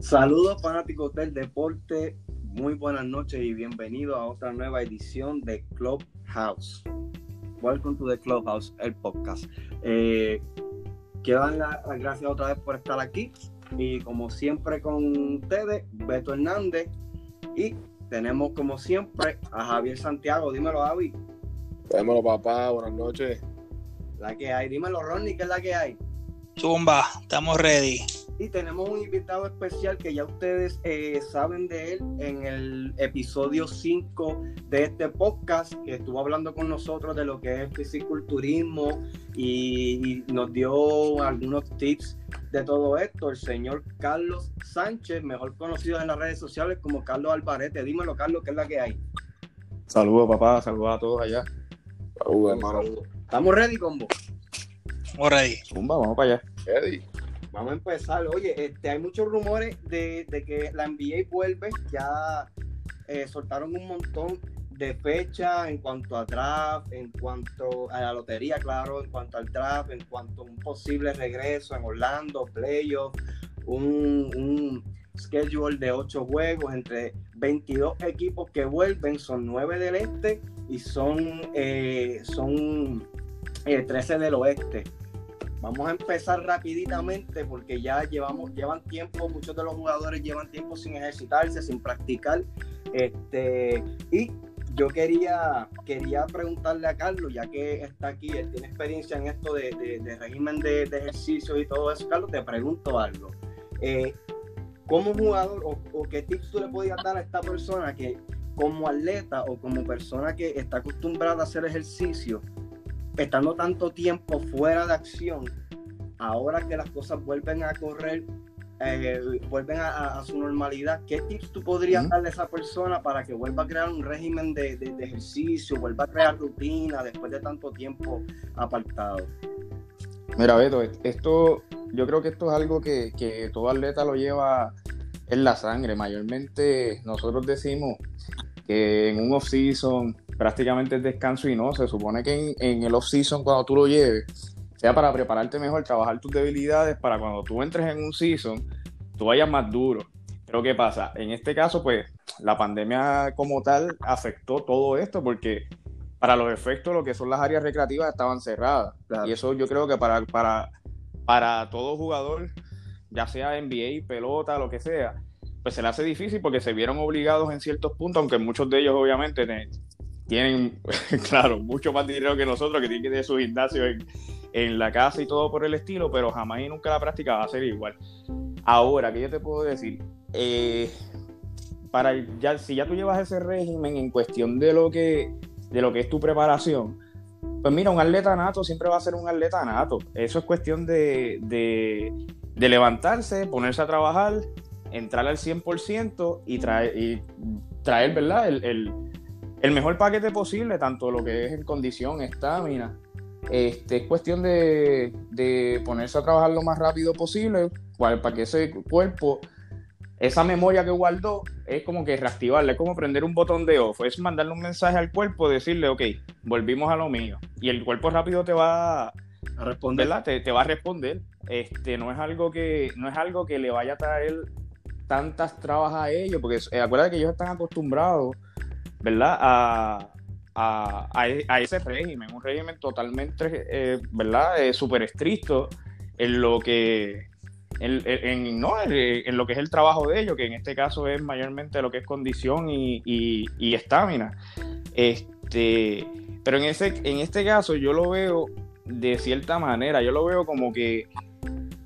Saludos fanáticos del deporte, muy buenas noches y bienvenidos a otra nueva edición de Clubhouse. Welcome to the Clubhouse, el podcast. Eh, quiero dar las gracias otra vez por estar aquí y como siempre con ustedes, Beto Hernández y tenemos como siempre a Javier Santiago. Dímelo, Javi. Dímelo, papá. Buenas noches. La que hay. Dímelo, Ronnie, ¿qué es la que hay? Zumba, estamos ready. Y tenemos un invitado especial que ya ustedes eh, saben de él en el episodio 5 de este podcast, que estuvo hablando con nosotros de lo que es fisiculturismo y, y nos dio algunos tips de todo esto. El señor Carlos Sánchez, mejor conocido en las redes sociales como Carlos Alvarete. Dímelo, Carlos, ¿qué es la que hay? Saludos, papá. Saludos a todos allá. Saludos, hermano. ¿Estamos ready, combo? Por ahí. Zumba, vamos para allá. Eddie. Vamos a empezar. Oye, este, hay muchos rumores de, de que la NBA vuelve. Ya eh, soltaron un montón de fechas en cuanto a draft, en cuanto a la lotería, claro, en cuanto al draft, en cuanto a un posible regreso en Orlando, playoff, un, un schedule de ocho juegos entre 22 equipos que vuelven, son nueve del este y son, eh, son eh, 13 del oeste. Vamos a empezar rapiditamente porque ya llevamos, llevan tiempo, muchos de los jugadores llevan tiempo sin ejercitarse, sin practicar. Este, y yo quería, quería preguntarle a Carlos, ya que está aquí, él tiene experiencia en esto de, de, régimen de, de, ejercicio y todo eso. Carlos, te pregunto algo. Eh, como jugador o, o, qué tips tú le podías dar a esta persona que como atleta o como persona que está acostumbrada a hacer ejercicio, estando tanto tiempo fuera de acción, ahora que las cosas vuelven a correr, eh, vuelven a, a, su normalidad, ¿qué tips tú podrías uh -huh. darle a esa persona para que vuelva a crear un régimen de, de, de, ejercicio, vuelva a crear rutina después de tanto tiempo apartado? Mira, Beto, esto, yo creo que esto es algo que, que todo atleta lo lleva en la sangre. Mayormente nosotros decimos que en un off-season prácticamente es descanso y no. Se supone que en, en el off-season, cuando tú lo lleves, sea para prepararte mejor, trabajar tus debilidades, para cuando tú entres en un season, tú vayas más duro. Pero ¿qué pasa? En este caso, pues, la pandemia como tal afectó todo esto porque para los efectos lo que son las áreas recreativas estaban cerradas. Claro. Y eso yo creo que para, para, para todo jugador, ya sea NBA, pelota, lo que sea, pues se le hace difícil porque se vieron obligados en ciertos puntos, aunque muchos de ellos obviamente tienen, claro, mucho más dinero que nosotros, que tienen que tener su gimnasio en, la casa y todo por el estilo, pero jamás y nunca la práctica va a ser igual. Ahora, ¿qué yo te puedo decir? Eh, para ya, si ya tú llevas ese régimen en cuestión de lo que, de lo que es tu preparación, pues mira, un atleta nato siempre va a ser un atleta nato. Eso es cuestión de, de, levantarse, ponerse a trabajar, entrar al 100% y traer, y traer ¿verdad? El, el, mejor paquete posible, tanto lo que es en condición, estamina. Este, es cuestión de, de, ponerse a trabajar lo más rápido posible para que ese cuerpo, esa memoria que guardó, es como que reactivarle, es como prender un botón de off, es mandarle un mensaje al cuerpo, decirle, ok, volvimos a lo mío. Y el cuerpo rápido te va a responder, te, te, va a responder. Este, no es algo que, no es algo que le vaya a traer tantas trabas a ellos, porque eh, acuérdate que ellos están acostumbrados, ¿verdad? A, a, a, a ese régimen, un régimen totalmente, eh, ¿verdad? Eh, súper estricto en lo que... En, en, no, en, lo que es el trabajo de ellos, que en este caso es mayormente lo que es condición y estamina. Este, pero en, ese, en este caso yo lo veo de cierta manera, yo lo veo como que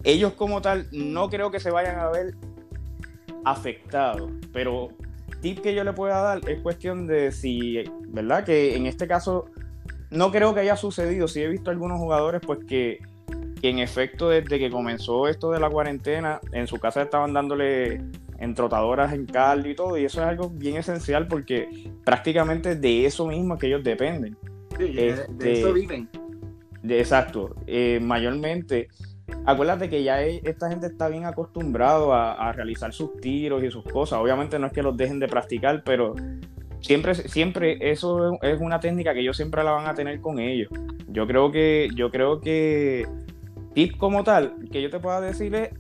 ellos como tal no creo que se vayan a ver afectado. Pero tip que yo le pueda dar es cuestión de si, ¿verdad? Que en este caso no creo que haya sucedido. Sí he visto algunos jugadores pues que, que en efecto desde que comenzó esto de la cuarentena, en su casa estaban dándole entrotadoras en cardio y todo, y eso es algo bien esencial porque prácticamente de eso mismo es que ellos dependen. Sí, este, de eso viven. De, exacto. Eh, mayormente acuérdate que ya esta gente está bien acostumbrado a, a, realizar sus tiros y sus cosas. Obviamente no es que los dejen de practicar, pero siempre, siempre eso es una técnica que ellos siempre la van a tener con ellos. Yo creo que, yo creo que tip como tal que yo te pueda decir es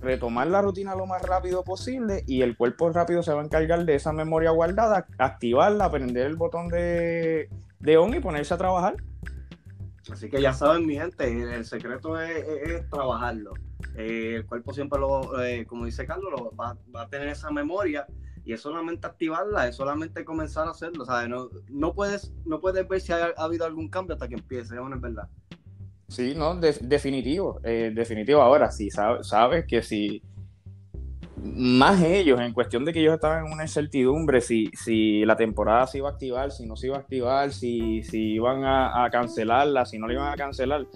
retomar la rutina lo más rápido posible y el cuerpo rápido se va a encargar de esa memoria guardada, activarla, prender el botón de, de on y ponerse a trabajar. Así que ya saben, mi gente, el secreto es, trabajarlo. Eh, el cuerpo siempre lo, eh, como dice Carlos, lo- va, va a tener esa memoria y es solamente activarla, es solamente comenzar a hacerlo. ¿sabes? No, no, puedes, no puedes ver si ha, ha habido algún cambio hasta que empiece, ¿no? es verdad. Sí, no, de- definitivo, eh, definitivo. Ahora, sí, sabe- sabes que si más ellos, en cuestión de que ellos estaban en una incertidumbre, si, si la temporada se iba a activar, si no se iba a activar, si, si iban a, cancelarla, si no la iban a cancelar,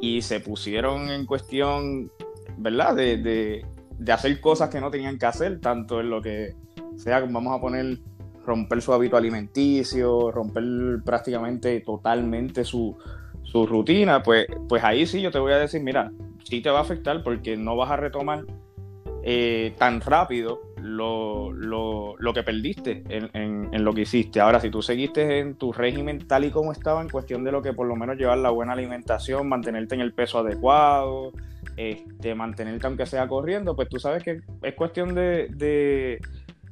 y se pusieron en cuestión, ¿verdad? De, de, de hacer cosas que no tenían que hacer, tanto en lo que sea, vamos a poner, romper su hábito alimenticio, romper prácticamente totalmente su, su rutina, pues, pues ahí sí yo te voy a decir, mira, sí te va a afectar porque no vas a retomar eh, tan rápido lo, lo- lo que perdiste en, en- en lo que hiciste. Ahora, si tú seguiste en tu régimen tal y como estaba, en cuestión de lo que por lo menos llevar la buena alimentación, mantenerte en el peso adecuado, este, mantenerte aunque sea corriendo, pues tú sabes que es cuestión de, de-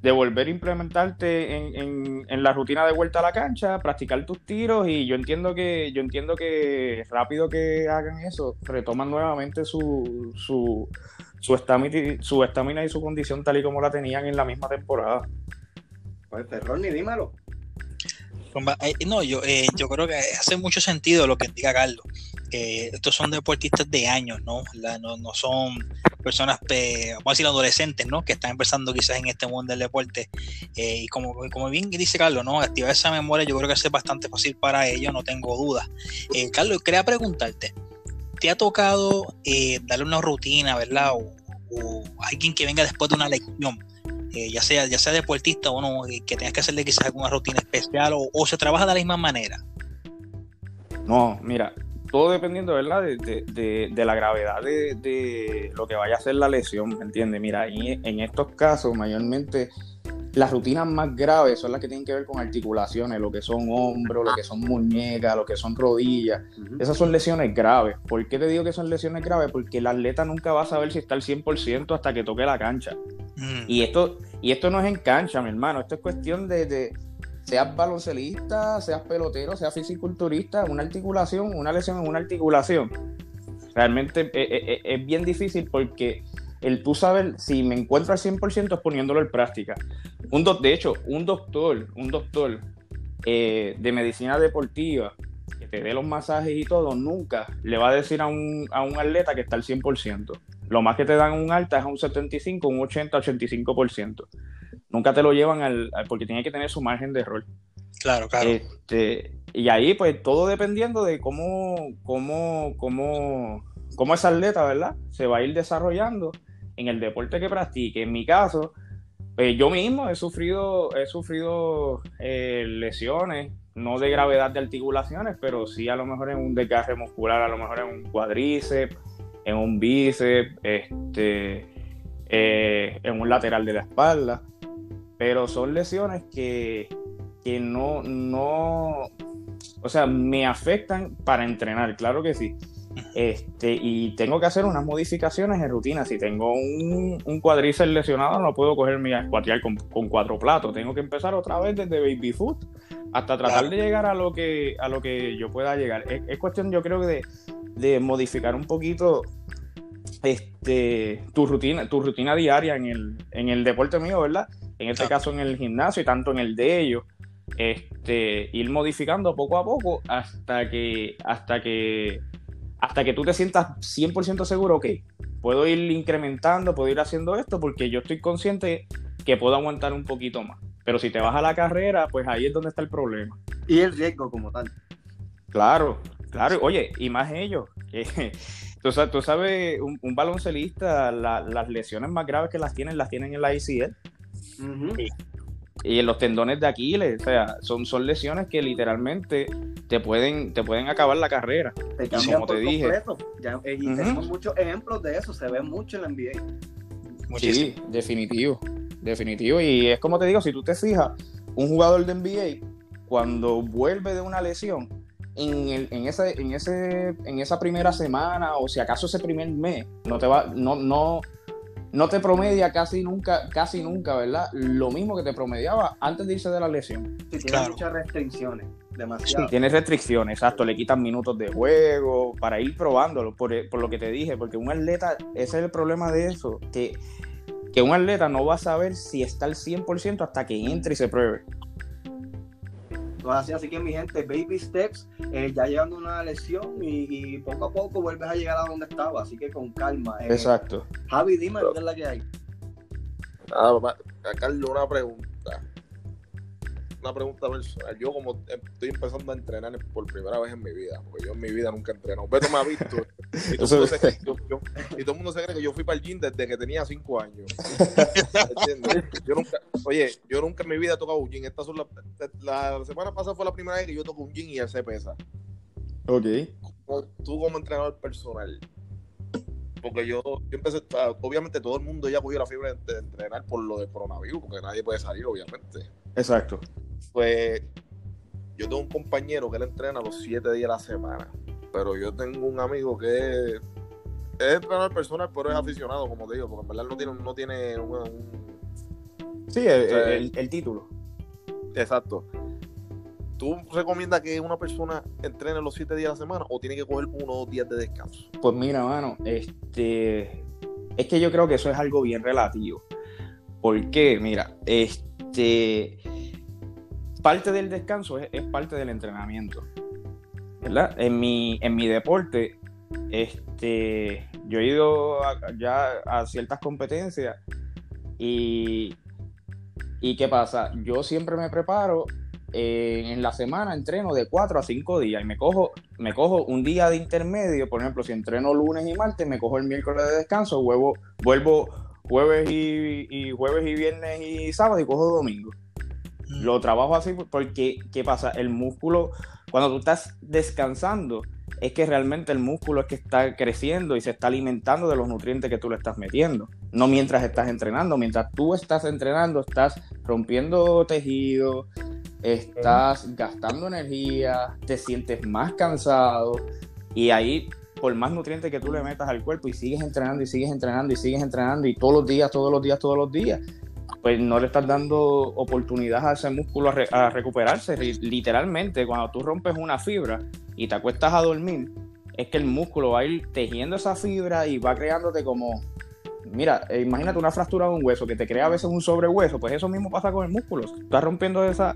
de volver a implementarte en, en- en la rutina de vuelta a la cancha, practicar tus tiros y yo entiendo que yo entiendo que rápido que hagan eso, retoman nuevamente su su su estamina, su estamina y su condición tal y como la tenían en la misma temporada. Pues Ferroni, dímelo. Comba- eh, No, yo, eh, yo creo que hace mucho sentido lo que indica Carlos. Que estos son deportistas de años, ¿no? No, son personas, pe- vamos a decir, adolescentes, ¿no? Que están empezando quizás en este mundo del deporte. Eh, y como, como bien dice Carlos, ¿no? Activar esa memoria yo creo que es bastante fácil para ellos, no tengo duda. Eh, Carlos, quería preguntarte, ¿te ha tocado eh, darle una rutina, ¿verdad? O, alguien que venga después de una lección, eh, ya sea ya sea deportista o no, eh, que tengas que hacerle quizás alguna rutina especial o se trabaja de la misma manera. No, mira, todo dependiendo, ¿verdad? De, de- de- de la gravedad de, de lo que vaya a ser la lesión, ¿me entiendes? Mira, en, en estos casos, mayormente, las rutinas más graves son las que tienen que ver con articulaciones, lo que son hombros, lo que son muñecas, lo que son rodillas. Esas son lesiones graves. ¿Por qué te digo que son lesiones graves? Porque el atleta nunca va a saber si está al 100% hasta que toque la cancha. Mm, Y esto, y esto no es en cancha, mi hermano. Esto es cuestión de, de- seas baloncelista, seas pelotero, seas fisiculturista, una articulación, una lesión en una articulación. Realmente eh, eh, eh, es bien difícil porque el tú saber si me encuentro al 100% es poniéndolo en práctica. Un doc- de hecho, un doctor, un doctor de medicina deportiva que te dé los masajes y todo, nunca le va a decir a un, a un atleta que está al 100%. Lo más que te dan un alta es a un 75, un 80, 85%. Nunca te lo llevan al, al- porque tiene que tener su margen de error. claro, claro. Este, y ahí, pues, todo dependiendo de cómo, cómo, cómo, cómo ese atleta, ¿verdad? Se va a ir desarrollando en el deporte que practique. En mi caso, pues, yo mismo he sufrido, he sufrido eh, lesiones, no de gravedad de articulaciones, pero sí a lo mejor en un desgarre muscular, a lo mejor en un cuádriceps, en un bíceps, este, eh, en un lateral de la espalda. Pero son lesiones que, que no, no, o sea, me afectan para entrenar, claro que sí. Este, y tengo que hacer unas modificaciones en rutina. Si tengo un, un cuádriceps lesionado, no puedo cogerme a squatear con, con cuatro platos. Tengo que empezar otra vez desde baby foot hasta tratar de llegar a lo que a lo que yo pueda llegar. Es, es cuestión, yo creo, de, de modificar un poquito este tu rutina, tu rutina diaria en el, en el deporte mío, ¿verdad? En este caso en el gimnasio y tanto en el de ellos. Este, ir modificando poco a poco hasta que, hasta que, hasta que tú te sientas 100% seguro, ok, puedo ir incrementando, puedo ir haciendo esto porque yo estoy consciente que puedo aguantar un poquito más. Pero si te vas a la carrera, pues ahí es donde está el problema. Y el riesgo como tal. Claro, claro. Oye, y más ellos. que tú, sa- tú sabes, un, un baloncelista, la- las lesiones más graves que las tienen, las tienen en la ACL Ujú. y en los tendones de Aquiles. O sea, son, son lesiones que literalmente te pueden, te pueden acabar la carrera. Te como por te dije. Ya, eh, y tenemos muchos ejemplos de eso, se ve mucho en la NBA. Muchísimo. Sí, definitivo, definitivo. Y es como te digo, si tú te fijas, un jugador de NBA, cuando vuelve de una lesión, en, el- en, ese, en, ese, en esa primera semana o si acaso ese primer mes, no te va, no, no, no te promedia casi nunca, casi nunca, ¿verdad? Lo mismo que te promediaba antes de irse de la lesión. Sí, tiene Claro. muchas restricciones, Sí, demasiado. tiene restricciones, exacto, le quitan minutos de juego para ir probándolo, por, por lo que te dije, porque un atleta, ese es el problema de eso, que, que un atleta no va a saber si está al 100% hasta que entre y se pruebe. Así, así que mi gente, baby steps, eh, ya llegando a una lesión y, y poco a poco vuelves a llegar a donde estaba, así que con calma. Eh, Exacto. Javi, dime, ¿qué es la que hay? Nada, papá, Carlos una pregunta. Una pregunta personal. Yo como estoy empezando a entrenar por primera vez en mi vida, porque yo en mi vida nunca he entrenado. Beto me ha visto. Y todo, el mundo se, cree que yo- yo- y todo el mundo se cree que yo fui para el gym desde que tenía cinco años. ¿Entiendes? Yo nunca, oye, yo nunca en mi vida he tocado un gym. Esta son la, la semana pasada fue la primera vez que yo toco un gym y él se pesa. Ok. como- tú como entrenador personal, porque yo, yo empecé, a- obviamente todo el mundo ya cogió la fiebre de, de entrenar por lo del coronavirus, porque nadie puede salir, obviamente. Exacto. Pues yo tengo un compañero que él entrena los siete días a la semana, pero yo tengo un amigo que es, es entrenador personal, pero es aficionado, como te digo, porque en verdad no tiene, no tiene un- Sí, el, sea, el- el título. Exacto. ¿Tú recomiendas que una persona entrene los siete días a la semana o tiene que coger uno o dos días de descanso? Pues mira, mano, este, es que yo creo que eso es algo bien relativo. Porque, mira, este, parte del descanso es, parte del entrenamiento, ¿verdad? En mi, en mi deporte, este, yo he ido ya a ciertas competencias y, y ¿qué pasa? Yo siempre me preparo eh, en la semana entreno de 4 a 5 días y me cojo, me cojo un día de intermedio, por ejemplo, si entreno lunes y martes, me cojo el miércoles de descanso, vuelvo, vuelvo jueves y, y jueves y viernes y sábado y cojo domingo. Mm. Lo trabajo así porque, ¿qué pasa? El músculo, cuando tú estás descansando, es que realmente el músculo es que está creciendo y se está alimentando de los nutrientes que tú le estás metiendo. No mientras estás entrenando. Mientras tú estás entrenando, estás rompiendo tejido, estás gastando energía, te sientes más cansado y ahí, por más nutrientes que tú le metas al cuerpo y sigues entrenando y sigues entrenando y sigues entrenando y todos los días, todos los días, todos los días, pues no le estás dando oportunidad a ese músculo a, re- a recuperarse. Literalmente, cuando tú rompes una fibra y te acuestas a dormir, es que el músculo va a ir tejiendo esa fibra y va creándote como... Mira, eh, imagínate una fractura de un hueso que te crea a veces un sobrehueso, pues eso mismo pasa con el músculo. Estás rompiendo esa,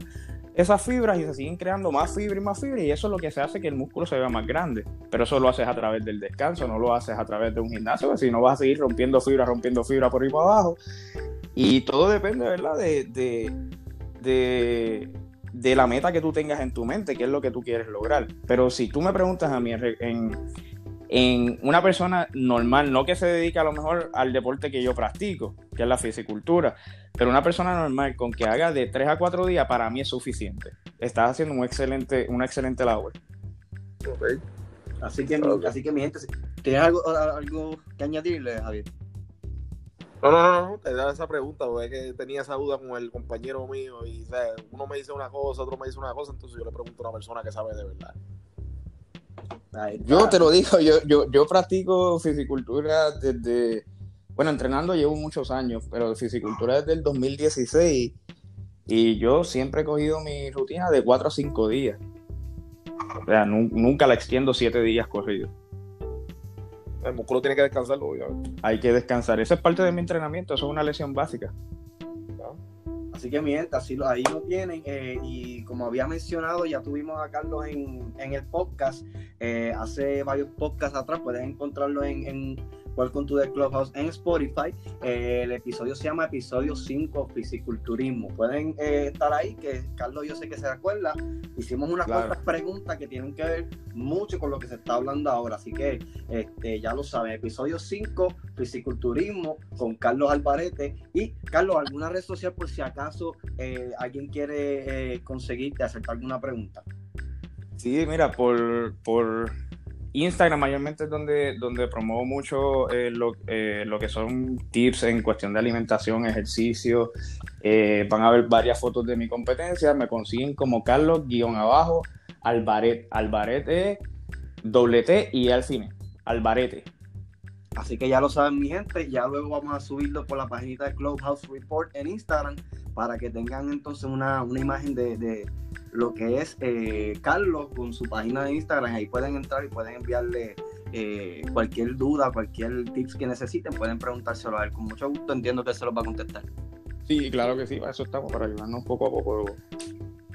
esas fibras y se siguen creando más fibra y más fibra y eso es lo que se hace que el músculo se vea más grande. Pero eso lo haces a través del descanso, no lo haces a través de un gimnasio, si no vas a seguir rompiendo fibra, rompiendo fibra por ahí para abajo. Y todo depende, ¿verdad? De, de, de, la meta que tú tengas en tu mente, que es lo que tú quieres lograr. Pero si tú me preguntas a mí en, en una persona normal, no que se dedique a lo mejor al deporte que yo practico, que es la fisicultura, pero una persona normal con que haga de 3 a 4 días, para mí es suficiente. Estás haciendo un excelente, una excelente labor. Ok. Así que, así que mi gente, ¿tienes algo, algo que añadirle, Javier? No, no, no, no, te da esa pregunta, porque es que tenía esa duda con el compañero mío y o sea, uno me dice una cosa, otro me dice una cosa, entonces yo le pregunto a una persona que sabe de verdad. Yo te lo digo, yo, yo, yo practico fisicultura desde, bueno, entrenando llevo muchos años, pero fisicultura desde el 2016 y yo siempre he cogido mi rutina de 4 a 5 días. O sea, nu- nunca la extiendo 7 días corridos. El músculo tiene que descansarlo, obviamente. Hay que descansar. Eso es parte de mi entrenamiento, eso es una lesión básica. Así que mi ahí lo tienen. eh, y como había mencionado, ya tuvimos a Carlos en, en el podcast. eh, hace varios podcasts atrás, puedes encontrarlo en, en Welcome to the Clubhouse en Spotify. Eh, el episodio se llama Episodio 5 Fisiculturismo. Pueden eh, estar ahí, que Carlos yo sé que se acuerda. Hicimos unas Claro. cuantas preguntas que tienen que ver mucho con lo que se está hablando ahora. Así que este, ya lo saben. Episodio 5 Fisiculturismo con Carlos Alvarete. Y Carlos, ¿alguna red social por si acaso eh, alguien quiere conseguirte hacerte alguna pregunta? Sí, mira, por, por Instagram mayormente es donde, donde promuevo mucho eh, lo, eh, lo que son tips en cuestión de alimentación, ejercicio. Eh, van a ver varias fotos de mi competencia. Me consiguen como Carlos guion abajo, Albaret. Albaret es doble T y al fin. Albarete. Así que ya lo saben mi gente, ya luego vamos a subirlo por la página de Clubhouse Report en Instagram para que tengan entonces una, una imagen de, de, lo que es eh, Carlos con su página de Instagram. Ahí pueden entrar y pueden enviarle eh, cualquier duda, cualquier tips que necesiten, pueden preguntárselo a él. Con mucho gusto entiendo que se los va a contestar. Sí, claro que sí, eso estamos, para ayudarnos poco a poco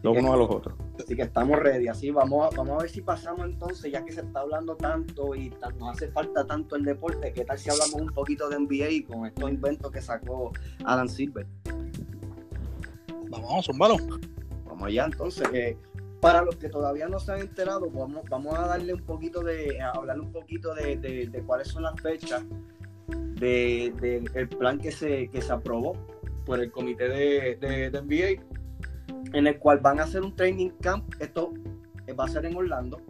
los unos a los otros. Así que estamos ready, así vamos a, vamos a ver si pasamos entonces, ya que se está hablando tanto y nos hace falta tanto el deporte, ¿qué tal si hablamos un poquito de NBA con estos inventos que sacó Alan Silver? Vamos, un balón. Vamos allá entonces. Eh, para los que todavía no se han enterado, vamos, vamos a darle un poquito de, a hablar un poquito de, de, de cuáles son las fechas del de, el plan que se, que se aprobó por el comité de, de, NBA, en el cual van a hacer un training camp. Esto va a ser en Orlando.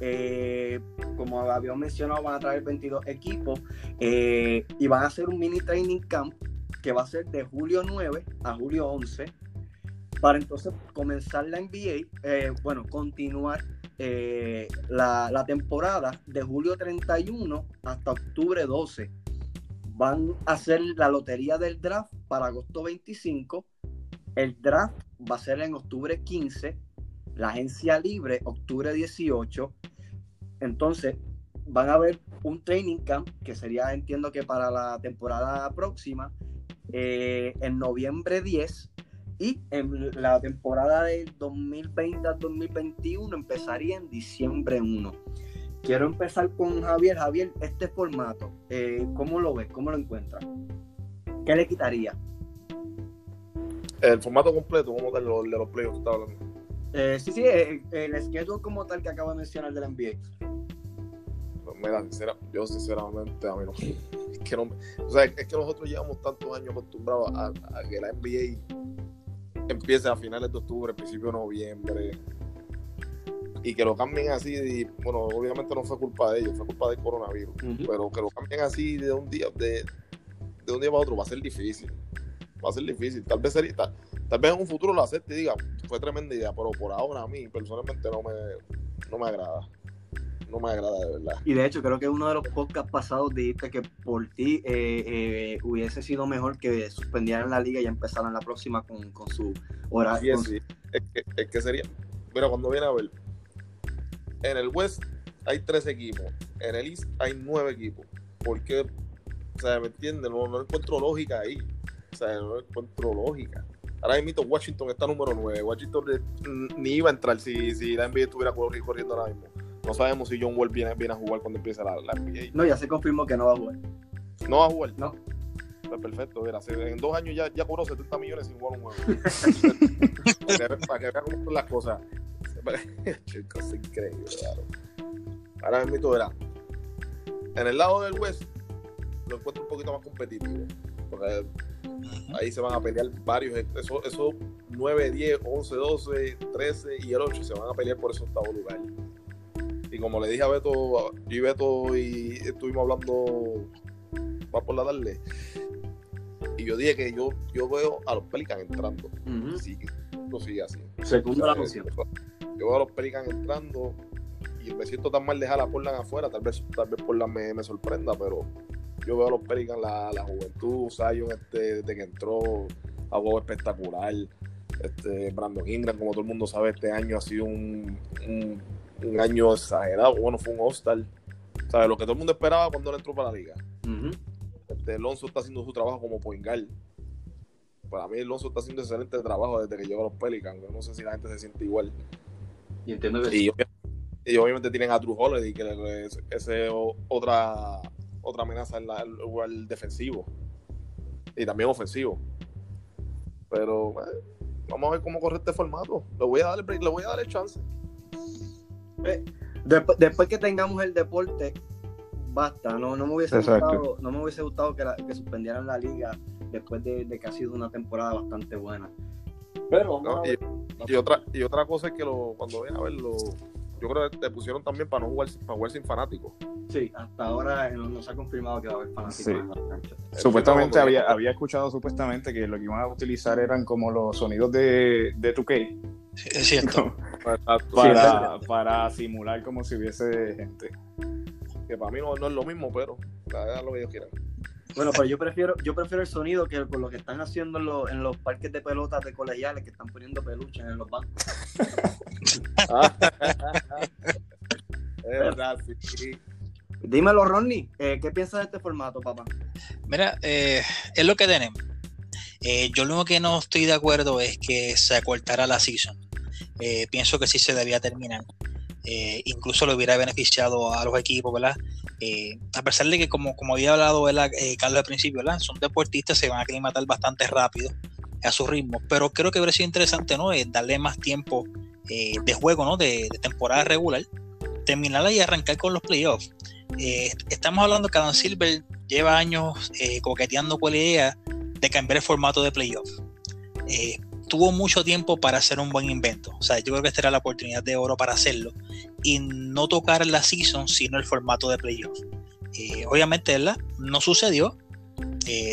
Eh, como habíamos mencionado, van a traer 22 equipos eh, y van a hacer un mini training camp que va a ser de julio 9 a julio 11 para entonces comenzar la NBA, eh, bueno, continuar eh, la, la, temporada de julio 31 hasta octubre 12. Van a hacer la lotería del draft para agosto 25. El draft va a ser en octubre 15. La agencia libre octubre 18. Entonces, van a ver un training camp que sería, entiendo que para la temporada próxima, eh, en noviembre 10 y en la temporada del 2020 al 2021 empezaría en diciembre 1. Quiero empezar con Javier. Javier, este formato, eh, ¿cómo lo ves? ¿Cómo lo encuentras? ¿Qué le quitaría? El formato completo, como tal, de los playoffs que estaba hablando. Eh, sí, sí, el, el schedule como tal que acabo de mencionar del NBA. Pues mira, sincera, yo sinceramente a mí no. Es que, no, o sea, es que nosotros llevamos tantos años acostumbrados a, a que la NBA empiece a finales de octubre, principio de noviembre, y que lo cambien así, y, bueno, obviamente no fue culpa de ellos, fue culpa del coronavirus, uh -huh. pero que lo cambien así de un día, de, de, un día para otro va a ser difícil, va a ser difícil, tal vez sería, tal, tal vez en un futuro lo acepte y diga, fue tremenda idea, pero por ahora a mí personalmente no me, no me agrada. No me agrada de verdad. Y de hecho, creo que uno de los podcasts pasados dijiste que por ti eh, eh, hubiese sido mejor que suspendieran la liga y empezaran la próxima con, con su horario. Sí, sí. Es, que, es que sería. Mira, cuando viene a ver, en el West hay tres equipos, en el East hay nueve equipos. ¿Por qué? O sea, ¿me entiendes? No, no encuentro lógica ahí. O sea, no encuentro lógica. Ahora mismo Washington está número 9. Washington ni iba a entrar si, si la NBA estuviera corriendo ahora mismo. No sabemos si John Wall viene, viene a jugar cuando empiece la, la, NBA. No, ya se confirmó que no va a jugar. ¿No va a jugar? No. Pues perfecto, mira, en dos años ya, ya cobró 70 millones sin jugar un juego. para que vean cómo son las cosas. Chicos, increíble, claro. Ahora mismo verá. En el lado del West lo encuentro un poquito más competitivo. Porque ahí se van a pelear varios. Esos eso 9, 10, 11, 12, 13 y el 8 se van a pelear por ese octavo lugar. Y como le dije a Beto, yo y Beto y estuvimos hablando va por la tarde. Y yo dije que yo, yo veo a los Pelicans entrando. Uh -huh. No sigue así. Segunda la moción. Yo veo a los Pelicans entrando y me siento tan mal dejar a Portland afuera. Tal vez, tal vez Portland me, me sorprenda, pero yo veo a los Pelicans, la, la juventud, Zion, este, desde que entró, a juego espectacular. Este, Brandon Ingram, como todo el mundo sabe, este año ha sido un, un, un año exagerado. Bueno, fue un All-Star. ¿Sabes? Lo que todo el mundo esperaba cuando él entró para la liga. Uh -huh. este, Alonso está haciendo su trabajo como Poingal. Para mí, Alonso está haciendo excelente trabajo desde que llegó a los Pelicans. Yo no sé si la gente se siente igual. Y entiendo que y, y obviamente tienen a Drew Holiday, que es, ese otra otra amenaza en la, el lugar defensivo y también ofensivo. Pero eh, vamos a ver cómo corre este formato. Le voy a dar el, le voy a dar el chance. Eh, después, después, que tengamos el deporte, basta. No, no me hubiese gustado, no me hubiese gustado que, la, que suspendieran la liga después de, de, que ha sido una temporada bastante buena. Pero no, y, y, otra y otra cosa es que lo, cuando ven a verlo yo creo que te pusieron también para no jugar, para jugar sin fanáticos. Sí, hasta ahora no, no, se ha confirmado que va a haber fanáticos sí. en la cancha. Supuestamente había, había escuchado supuestamente que lo que iban a utilizar eran como los sonidos de, de 2K. Sí, es cierto. para, para, simular como si hubiese gente. Que para mí no, no es lo mismo, pero hagan lo que ellos quieran. Bueno, pero yo prefiero, yo prefiero el sonido que con lo que están haciendo en, los- en los parques de pelotas de colegiales que están poniendo peluches en los bancos. es verdad, sí, sí. Dímelo, Ronnie, eh, ¿qué piensas de este formato, papá? Mira, eh, es lo que tenemos. Eh, yo lo único que no estoy de acuerdo es que se acortara la season. Eh, pienso que sí se debía terminar. Eh, incluso le hubiera beneficiado a los equipos, ¿verdad? Eh, a pesar de que, como, como había hablado. Eh, Carlos al principio, ¿verdad? Son deportistas, se van a aclimatar bastante rápido a su ritmo. Pero creo que hubiera sido interesante, ¿no? Eh, darle más tiempo eh, de juego, ¿no? De, temporada regular, terminarla y arrancar con los playoffs. Eh, estamos hablando que Adam Silver lleva años eh, coqueteando con la idea de cambiar el formato de playoff. Eh, tuvo mucho tiempo para hacer un buen invento. O sea, yo creo que esta la oportunidad de oro para hacerlo y no tocar la season, sino el formato de playoff. Eh, obviamente, ¿verdad? No sucedió.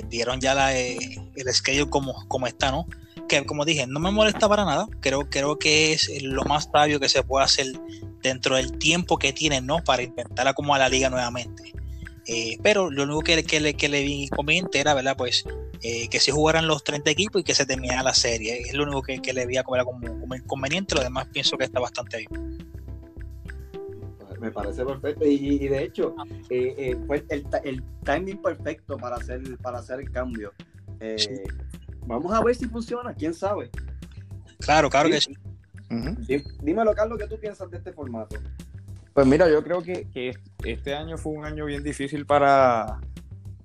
Dieron ya la, el schedule como, como está, ¿no? Que como dije, no me molesta para nada. Creo, creo que es lo más sabio que se puede hacer dentro del tiempo que tienen, ¿no? Para intentar acomodar la liga nuevamente. Eh, pero lo único que, que, le, que le vi inconveniente era, ¿verdad? Pues eh, que se jugaran los 30 equipos y que se terminara la serie. Es lo único que, que le veía como, como, como, inconveniente. Lo demás pienso que está bastante bien. Me parece perfecto. Y, y de hecho, eh, eh, fue el, el, timing perfecto para hacer, para hacer el cambio. Sí. Vamos a ver si funciona, quién sabe. Claro, claro ¿Sí? que sí. Uh -huh. Dímelo, Carlos, ¿qué tú piensas de este formato? Pues mira, yo creo que, que, este año fue un año bien difícil para,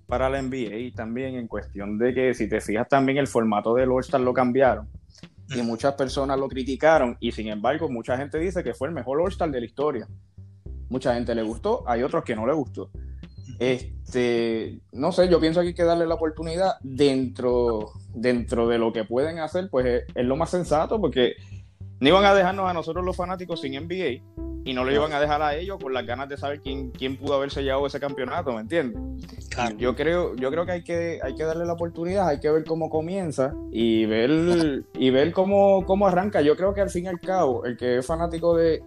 para la NBA también en cuestión de que si te fijas también el formato del All-Star lo cambiaron y muchas personas lo criticaron y sin embargo mucha gente dice que fue el mejor All-Star de la historia. Mucha gente le gustó, hay otros que no le gustó. Este, no sé, yo pienso que hay que darle la oportunidad dentro, dentro de lo que pueden hacer, pues es, es lo más sensato porque no iban a dejarnos a nosotros los fanáticos sin NBA y no lo iban a dejar a ellos con las ganas de saber quién, quién pudo haber sellado ese campeonato, ¿me entiendes? Claro. Yo creo, yo creo que hay que, hay que darle la oportunidad, hay que ver cómo comienza y ver, y ver cómo, cómo arranca. Yo creo que al fin y al cabo, el que es fanático de,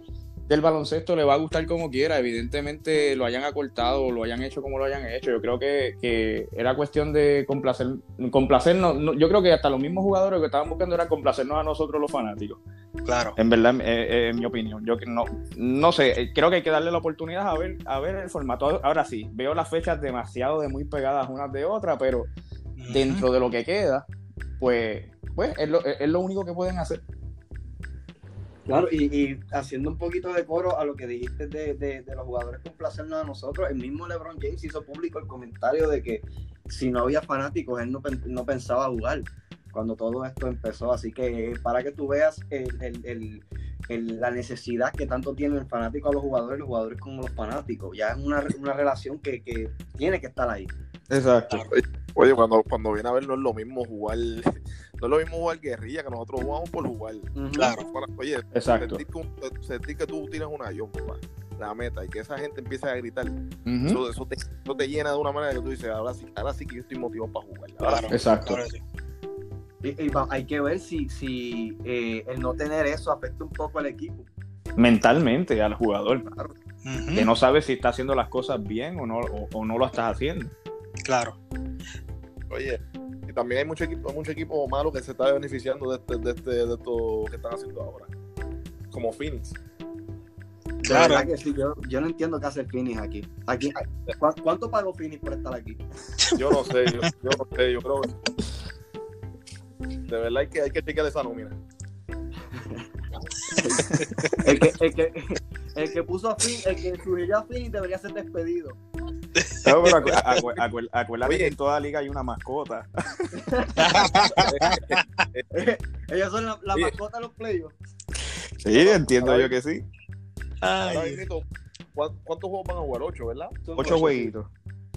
del baloncesto le va a gustar como quiera. Evidentemente lo hayan acortado o lo hayan hecho como lo hayan hecho. Yo creo que, que era cuestión de complacer, complacernos. No, yo creo que hasta los mismos jugadores que estaban buscando era complacernos a nosotros los fanáticos. Claro. En verdad, eh, eh, en mi opinión. Yo no, no sé, creo que hay que darle la oportunidad a ver, a ver el formato. Ahora sí, veo las fechas demasiado de muy pegadas unas de otras, pero uh -huh. dentro de lo que queda, pues, pues es, lo, es lo único que pueden hacer. Claro, y, y, haciendo un poquito de coro a lo que dijiste de, de, de, los jugadores complacernos a nosotros, el mismo LeBron James hizo público el comentario de que si no había fanáticos, él no, no pensaba jugar cuando todo esto empezó. Así que para que tú veas el, el, el, la necesidad que tanto tiene el fanático a los jugadores, los jugadores como los fanáticos, ya es una, una relación que, que tiene que estar ahí. Exacto. Oye, cuando, cuando viene a ver, no es lo mismo jugar, no es lo mismo jugar guerrilla que nosotros jugamos por jugar. Uh -huh. Claro. Oye, Exacto. Sentir, que, sentir que tú tienes una yo, la meta, y que esa gente empiece a gritar, Uh -huh. eso, eso, te, eso, te, llena de una manera que tú dices, ahora sí, ahora sí que yo estoy motivado para jugar. Ahora claro. Exacto. Claro, sí. y, y, hay que ver si, si eh, el no tener eso afecta un poco al equipo. Mentalmente al jugador, Uh -huh. que no sabe si está haciendo las cosas bien o no, o, o no lo estás haciendo. Claro. Oye, y también hay mucho equipo, mucho equipo malo que se está beneficiando de, este, de, este, de esto que están haciendo ahora. Como Phoenix. Claro. Que sí, yo, yo, no entiendo qué hace Phoenix aquí. aquí ¿Cuánto pagó Phoenix por estar aquí? Yo no sé, yo, yo no sé, yo creo De verdad hay que, hay que chequear esa nómina. el, que, el, que, el que puso a Phoenix, el que sugirió a Phoenix debería ser despedido. No, pero acu acu acu acuérdate Oye. que en toda liga hay una mascota. Ellos son la, la mascota de los playoffs. Sí, entiendo yo que sí. Ay. ¿Cuántos juegos van a jugar? Ocho, ¿verdad? Son ocho jueguitos.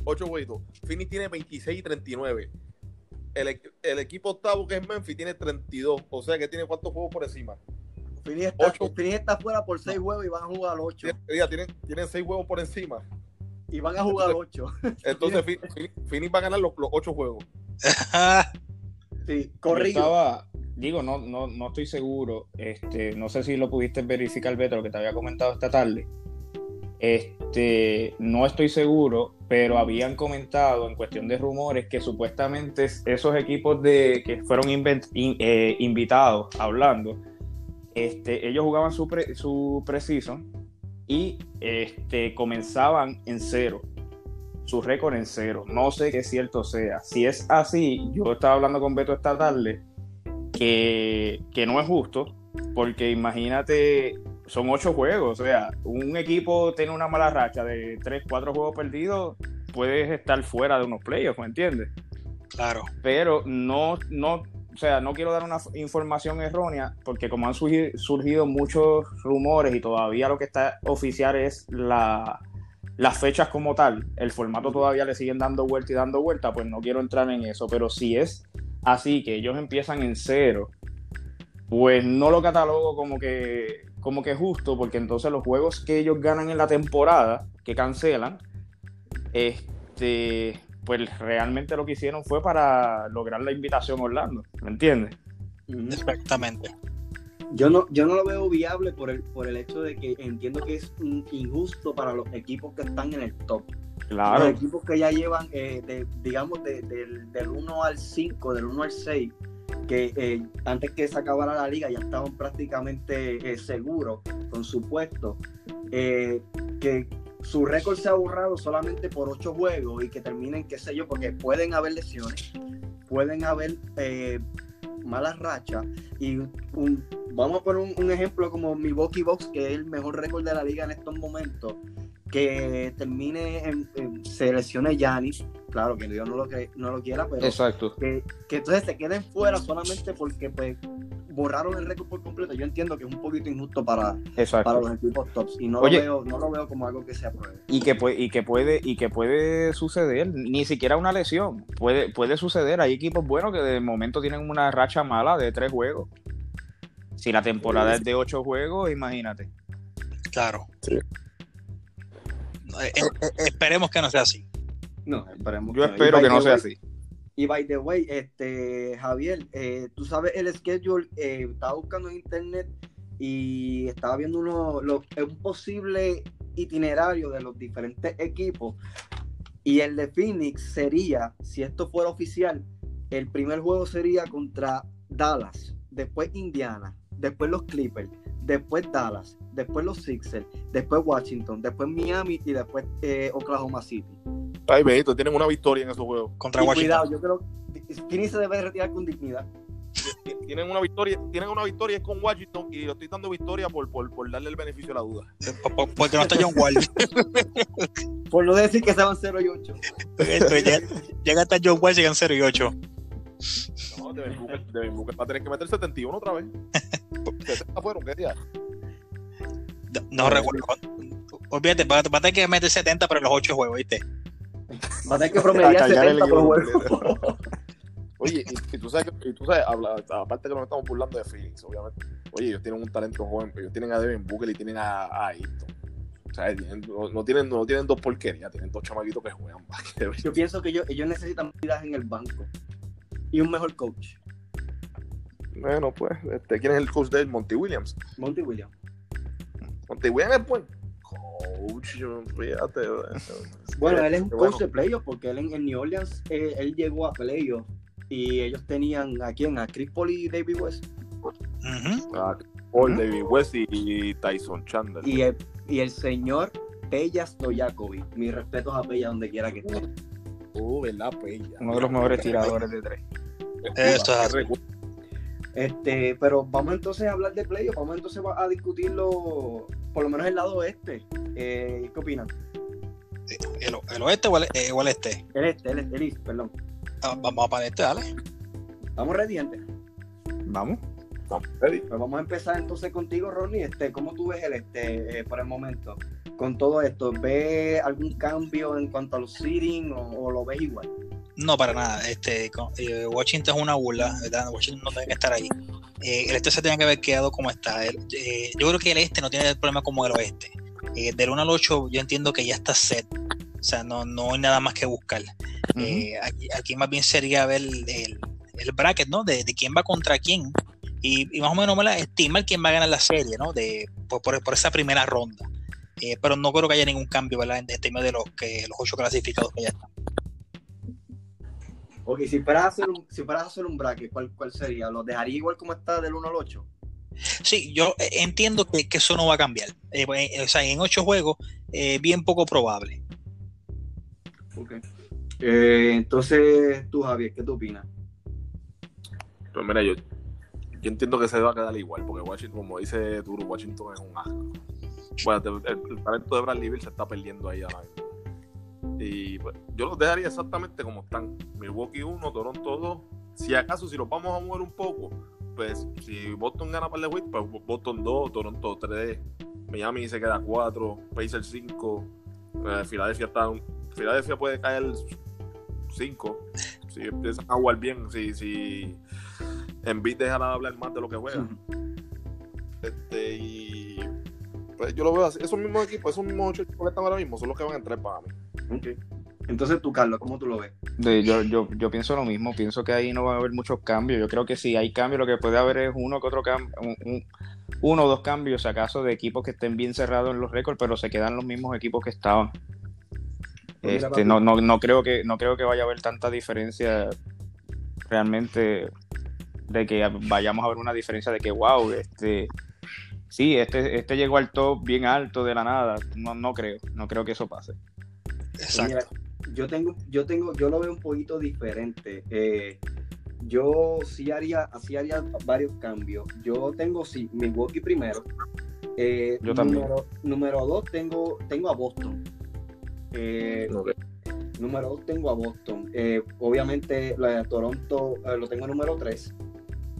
Ocho jueguitos. Phoenix tiene 26 y 39. El, el, equipo octavo, que es Memphis, tiene 32. O sea que tiene cuántos juegos por encima. Phoenix está, ocho. Phoenix está fuera por seis juegos y van a jugar ocho. Tienen, tienen seis juegos por encima y van a jugar ocho. Entonces, Phoenix va a ganar los, los ocho juegos. sí, corrido. Estaba, digo, no, no, no estoy seguro. Este, no sé si lo pudiste verificar, Beto, lo que te había comentado esta tarde. Este, no estoy seguro, pero habían comentado en cuestión de rumores que supuestamente esos equipos de que fueron eh, invitados hablando, este, ellos jugaban su, pre su precision y este, comenzaban en cero, su récord en cero. No sé qué cierto sea. Si es así, yo estaba hablando con Beto esta tarde, que, que no es justo, porque imagínate, son ocho juegos, o sea, un equipo tiene una mala racha de tres, cuatro juegos perdidos, puedes estar fuera de unos playoffs, ¿me entiendes? Claro. Pero no, no, o sea, no quiero dar una información errónea porque como han surgido, muchos rumores y todavía lo que está oficial es la, las fechas como tal, el formato todavía le siguen dando vuelta y dando vuelta, pues no quiero entrar en eso, pero si es así que ellos empiezan en cero, pues no lo catalogo como que como que justo, porque entonces los juegos que ellos ganan en la temporada, que cancelan, este pues realmente lo que hicieron fue para lograr la invitación a Orlando, ¿me entiendes? Exactamente. Yo no, yo no lo veo viable por el, por el hecho de que entiendo que es injusto para los equipos que están en el top. Claro. Los equipos que ya llevan, eh, digamos, del, 1 al 5, del 1 al 6, que eh, antes que se acabara la liga ya estaban prácticamente eh, seguros con su puesto, que su récord se ha borrado solamente por ocho juegos y que terminen, qué sé yo, porque pueden haber lesiones, pueden haber eh, malas rachas y vamos a poner un, ejemplo como mi Bucky Box, que es el mejor récord de la liga en estos momentos, que termine en, se lesione Yanis, claro que Dios no lo, que, no lo quiera, pero Exacto. Que, que entonces se queden fuera solamente porque pues borraron el récord por completo, yo entiendo que es un poquito injusto para, para los equipos tops y no, lo veo, no lo veo como algo que se apruebe. Y que, puede, y, que puede, y que puede suceder, ni siquiera una lesión, puede, puede suceder. Hay equipos buenos que de momento tienen una racha mala de tres juegos. Si la temporada es de ocho juegos, imagínate. Claro. Eh, eh, esperemos que no sea así. No, esperemos. Yo espero que no sea así. Y by the way, este, Javier, eh, tú sabes el schedule, eh, estaba buscando en internet y estaba viendo uno, un posible itinerario de los diferentes equipos. Y el de Phoenix sería, si esto fuera oficial, el primer juego sería contra Dallas, después Indiana, después los Clippers, después Dallas, después los Sixers, después Washington, después Miami y después eh, Oklahoma City. Ay, Benito, tienen una victoria en esos juegos. Contra Washington. Cuidado, yo creo que Phoenix se debe retirar con dignidad. Tienen una victoria, tienen una victoria con Washington y yo estoy dando victoria por, por, por darle el beneficio de la duda. Porque no está John Wall. por no decir que estaban 0 y 8. llega, hasta John Wall, llegan 0 y 8. No, Devin Booker, va a tener que meter 71 otra vez. 70 fueron, ¿qué día? No, no recuerdo. Olvídate, va a tener que meter 70 para los 8 juegos, ¿viste? Va a tener que promediar 70 por juego. Oye, y, tú sabes, que, y tú sabes aparte que nos estamos burlando de Phoenix, obviamente. Oye, ellos tienen un talento joven, ellos tienen a Devin Booker y tienen a, a Ayrton. O sea, no, tienen, no tienen dos porquerías, tienen dos chamaquitos que juegan. Yo pienso que ellos, ellos necesitan vidas en el banco y un mejor coach. Bueno, pues, este, ¿quién es el coach de él? Monty Williams. Monty Williams. Monty Williams es buen coach, fíjate. Bueno, él es un coach de playoffs porque él en, New Orleans, eh, él llegó a playoffs y ellos tenían a quién, a Chris Paul y David West. A Paul, David West y, Tyson Chandler. Y el, y el señor Pellas Noyakovic. Mis respetos a Pella donde quiera que esté. Uh, ¿verdad, Pella? Uno de los mejores tiradores de tres. Esto es este, pero vamos entonces a hablar de playoffs, vamos entonces a discutirlo, por lo menos el lado oeste. Eh, ¿Qué opinan? ¿El, oeste o el, eh, o el, este? El este, el este, el este, perdón. Ah, vamos a para este, dale. ¿Estamos ready, gente? Vamos. Pues vamos a empezar entonces contigo, Ronnie. Este, ¿Cómo tú ves el este eh, por el momento? Con todo esto, ¿ves algún cambio en cuanto a los seeding o, lo ves igual? No, para nada. Este, eh, Washington es una burla, ¿verdad? Washington no tiene que estar ahí. Eh, el este se tiene que haber quedado como está. yo creo que el este no tiene el problema como el oeste. del 1 al 8 yo entiendo que ya está set. O sea, no, no hay nada más que buscar. aquí, más bien sería ver el, el, bracket, ¿no? De, de, quién va contra quién y, más o menos me la estima quién va a ganar la serie, ¿no? De, por, esa primera ronda. Eh, pero no creo que haya ningún cambio ¿verdad? en tema de los, que, los ocho clasificados que ya están. Ok, si fueras a hacer un, si fueras a hacer un bracket, ¿cuál, ¿cuál sería? ¿Lo dejaría igual como está del 1 al 8? Sí, yo eh, entiendo que, que eso no va a cambiar. Eh, o sea, en ocho juegos, eh, bien poco probable. Ok. Eh, entonces, tú, Javier, ¿qué tú opinas? Pues mira, yo, yo entiendo que se va a quedar igual, porque Washington, como dice Turo, Washington es un asco. Bueno, el, talento de Bradley Bill se está perdiendo ahí ahora mismo. Y pues, yo los dejaría exactamente como están. Milwaukee 1, Toronto 2. Si acaso, si los vamos a mover un poco, pues si Boston gana para el West, pues Boston 2, Toronto 3, Miami se queda 4, Pacers 5, eh, Filadelfia está. Filadelfia puede caer 5. Si empiezan a jugar bien, si, si Embiid dejará de hablar más de lo que juega. Este, y pues yo lo veo así. Esos mismos equipos, esos mismos ocho equipos que están ahora mismo son los que van a entrar para mí. Entonces, tú, Carlos, ¿cómo tú lo ves? De- yo, yo, yo pienso lo mismo, pienso que ahí no va a haber muchos cambios. Yo creo que si hay cambios, lo que puede haber es uno que otro cambio, un- un- uno o dos cambios, si acaso, de equipos que estén bien cerrados en los récords, pero se quedan los mismos equipos que estaban. Este, no, no, no creo que, no creo que vaya a haber tanta diferencia realmente de que vayamos a ver una diferencia de que wow, este sí, este, este llegó al top bien alto de la nada. No, no creo, no creo que eso pase. Exacto. mira, yo tengo, yo tengo, yo lo veo un poquito diferente. Eh, yo sí haría, así haría varios cambios. Yo tengo sí, Milwaukee primero. Eh, Yo también. Número, número dos tengo, tengo a Boston. Eh. Número dos tengo a Boston. Eh, obviamente la de Toronto eh, lo tengo número tres.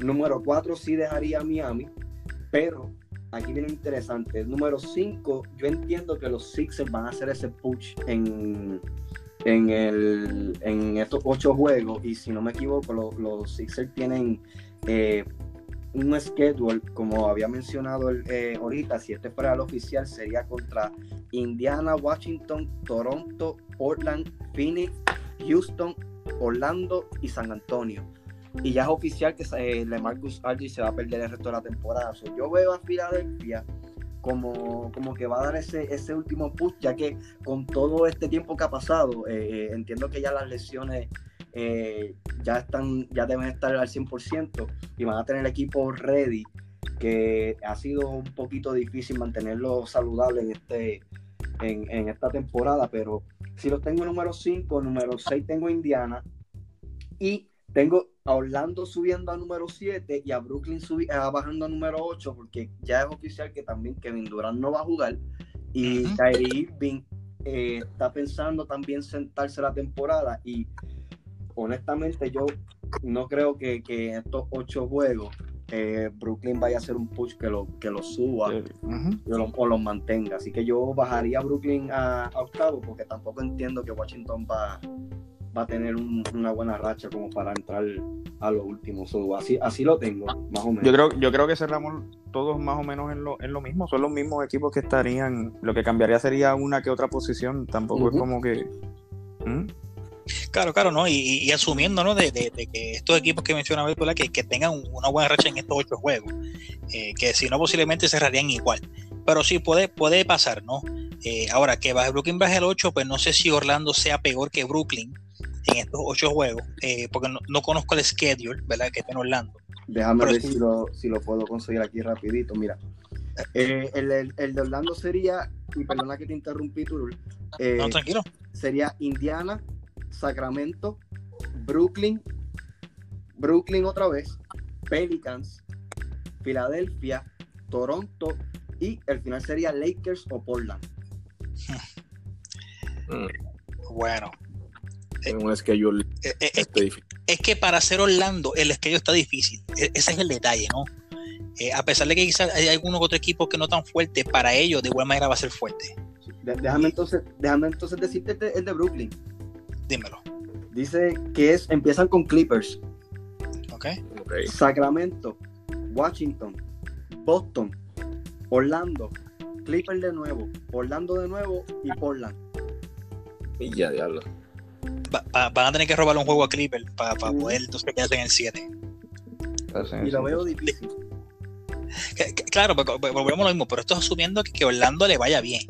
Número cuatro sí dejaría Miami, pero aquí viene interesante. Número cinco, yo entiendo que los Sixers van a hacer ese push en, en, el, en estos ocho juegos y si no me equivoco, lo- los Sixers tienen eh, un schedule, como había mencionado el, eh, ahorita, si este fuera el oficial, sería contra Indiana, Washington, Toronto, Portland, Phoenix, Houston, Orlando y San Antonio. Y ya es oficial que eh, LeMarcus Aldridge se va a perder el resto de la temporada. So, yo veo a Filadelfia como, como que va a dar ese, ese último push, ya que con todo este tiempo que ha pasado, eh, eh, entiendo que ya las lesiones eh, ya están, ya deben estar al 100% y van a tener el equipo ready, que ha sido un poquito difícil mantenerlo saludable en este en, en esta temporada, pero si los tengo número 5, número 6 tengo Indiana y tengo a Orlando subiendo a número 7 y a Brooklyn subi- eh, bajando a número 8 porque ya es oficial que también Kevin Durant no va a jugar y Ujú. Kyrie Irving eh, está pensando también sentarse la temporada y honestamente yo no creo que, que en estos ocho juegos eh, Brooklyn vaya a hacer un push que lo, que lo suba o lo, o lo mantenga. Así que yo bajaría a Brooklyn a, a octavo porque tampoco entiendo que Washington va, va a tener un- una buena racha como para entrar a lo último. So, así, así lo tengo, más o menos. Yo creo, yo creo que cerramos todos más o menos en lo, en lo mismo. Son los mismos equipos que estarían. Lo que cambiaría sería una que otra posición. Tampoco es como que. ¿Mm? Claro, claro, ¿no? Y, y asumiendo, ¿no? De, de- de que estos equipos que mencionaba que, que tengan una buena racha en estos ocho juegos, eh, que si no posiblemente cerrarían igual. Pero sí puede, puede pasar, ¿no? Eh, ahora que baje Brooklyn baje el 8, pues no sé si Orlando sea peor que Brooklyn en estos ocho juegos, eh, porque no, no conozco el schedule, ¿verdad? Que está en Orlando. Déjame Pero ver si lo, si lo puedo conseguir aquí rapidito. Mira, Eh, el, el- el de Orlando sería, y perdona que te interrumpí, Turul, eh, No, tranquilo. sería Indiana, Sacramento, Brooklyn, Brooklyn otra vez, Pelicans, Filadelfia, Toronto y el final sería Lakers o Portland. Bueno, En un schedule eh, eh, es, este, difícil. es que para ser Orlando el schedule está difícil. E- ese es el detalle, ¿no? Eh, a pesar de que quizás hay algunos otros equipos que no tan fuertes, para ellos de igual manera va a ser fuerte. De- déjame entonces, déjame entonces decirte el de, el de Brooklyn. Dímelo, Dice que es, empiezan con Clippers, ¿ok? Ok. Sacramento, Washington, Boston, Orlando, Clippers de nuevo, Orlando de nuevo y Portland. Y ya, diablo. Va- va- van a tener que robarle un juego a Clipper para poder entonces quedarse en el 7. Y lo veo difícil. Que- que- Claro, porque porque volvemos a lo mismo, pero esto es asumiendo que, que Orlando le vaya bien.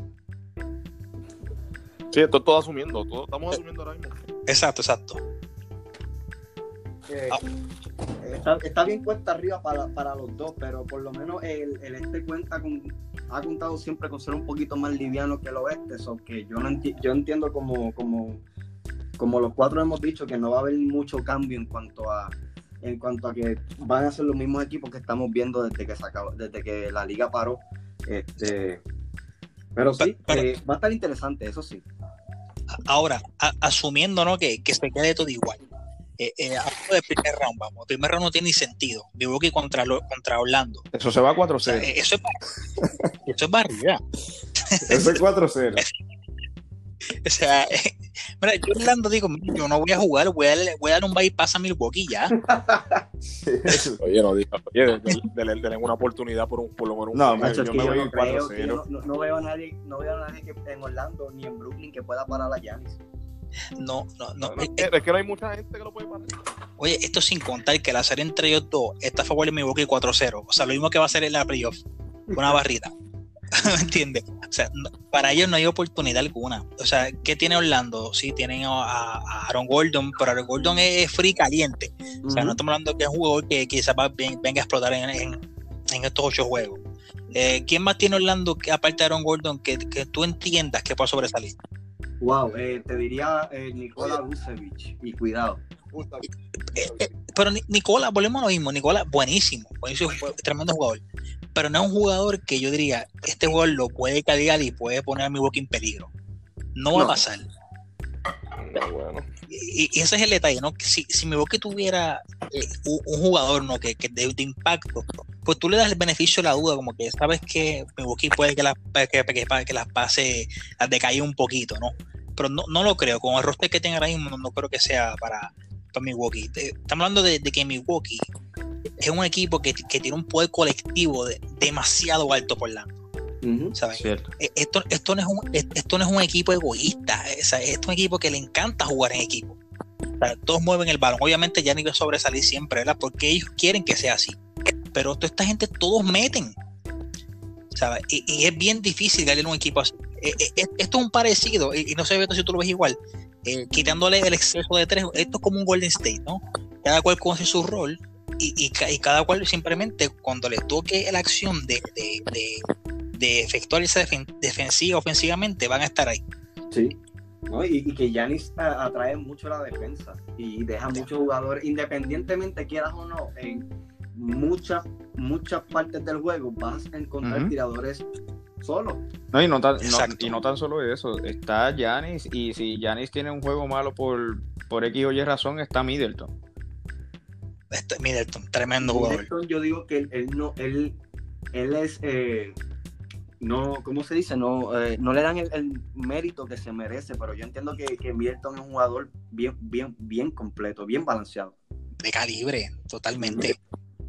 Sí, esto es todo asumiendo, todo, estamos asumiendo ahora mismo. Exacto, exacto. Eh, Ah. está, está bien cuesta arriba para, para los dos, pero por lo menos el, el este cuenta con, ha contado siempre con ser un poquito más liviano que el oeste, so que yo no enti- yo entiendo como, como, como los cuatro hemos dicho que no va a haber mucho cambio en cuanto a en cuanto a que van a ser los mismos equipos que estamos viendo desde que se acabó, desde que la liga paró. Este, pero sí, Pero- eh, va a estar interesante, eso sí. Ahora, a- asumiendo ¿no? que, que se quede todo igual. Eh, eh, hablando del primer round, vamos. El primer round no tiene ni sentido. Milwaukee contra, lo- contra Orlando. Eso se va a O sea, 4-0. eh, eso es, eso es barrida. Eso es 4-0. O sea, mira, yo Orlando digo, "Mira, yo no voy a jugar, voy a, voy a dar un bypass a Milwaukee ya. Oye, no digas, oye, denle una oportunidad por, un, por lo menos un No, macho, yo me yo voy no en creo, que yo 4-0. no, no- no veo a nadie, no veo a nadie que en Orlando ni en Brooklyn que pueda parar a Giannis. No, no, no. No, no, eh, es que no hay mucha gente que lo puede parar. Oye, esto sin contar que la serie entre ellos dos está a favor de Milwaukee 4-0. O sea, lo mismo que va a hacer en la playoff. Una barrida. ¿Me entiendes? O sea, no- para ellos no hay oportunidad alguna. O sea, ¿qué tiene Orlando? Sí, tienen a, a Aaron Gordon, pero Aaron Gordon es free caliente. O sea, no estamos hablando que es un jugador que quizás venga a explotar en, en- en estos ocho juegos. Eh, ¿Quién más tiene Orlando que aparte de Aaron Gordon que, que tú entiendas que puede sobresalir? Wow, eh, te diría eh, Nikola Vucevic. Y cuidado. Eh, eh, pero Ni- Nicola, volvemos a lo mismo. Nicola, buenísimo, buenísimo, tremendo jugador. Pero no es un jugador que yo diría, este jugador lo puede cargar y puede poner a Milwaukee en peligro. No va No. a pasar. No, bueno. Y, y ese es el detalle, ¿no? Que si, si Milwaukee tuviera eh, un, un jugador ¿no? que, que de, de impacto, pues tú le das el beneficio de la duda, como que sabes que Milwaukee puede que las que, que, que las pase, las decaiga un poquito, ¿no? Pero no, no lo creo, con el roster que tenga ahora mismo, no, no creo que sea para, para Milwaukee. Eh, Estamos hablando de, de que Milwaukee es un equipo que, que tiene un poder colectivo de- demasiado alto por la. ¿sabes? Eh, esto, esto, no es un, esto no es un equipo egoísta, eh, sea, esto es un equipo que le encanta jugar en equipo. Todos mueven el balón. Obviamente ya ni va a sobresalir siempre, ¿verdad? Porque ellos quieren que sea así. Pero toda esta gente todos meten. ¿sabes? Y, y es bien difícil ganarle un equipo así. Esto es un parecido, y, y no sé Beto, si tú lo ves igual, eh, quitándole el exceso de tres, esto es como un Golden State, ¿no? Cada cual conoce su rol y, y ca- y cada cual simplemente cuando le toque la acción de, de, de, de efectuar esa defen- defensiva ofensivamente van a estar ahí. Sí. ¿no? Y, y que Giannis a- atrae mucho la defensa y deja muchos jugadores, independientemente quieras o no, en muchas, muchas partes del juego vas a encontrar tiradores solos. No, y no tan, no- y no tan solo eso, está Giannis y si Giannis tiene un juego malo por, por X o Y razón, está Middleton. Este, Middleton, tremendo jugador. Middleton, yo digo que él, él no, él, él es, eh, no, ¿cómo se dice? No, eh, no le dan el, el mérito que se merece, pero yo entiendo que, que Middleton es un jugador bien, bien, bien completo, bien balanceado. De calibre, totalmente.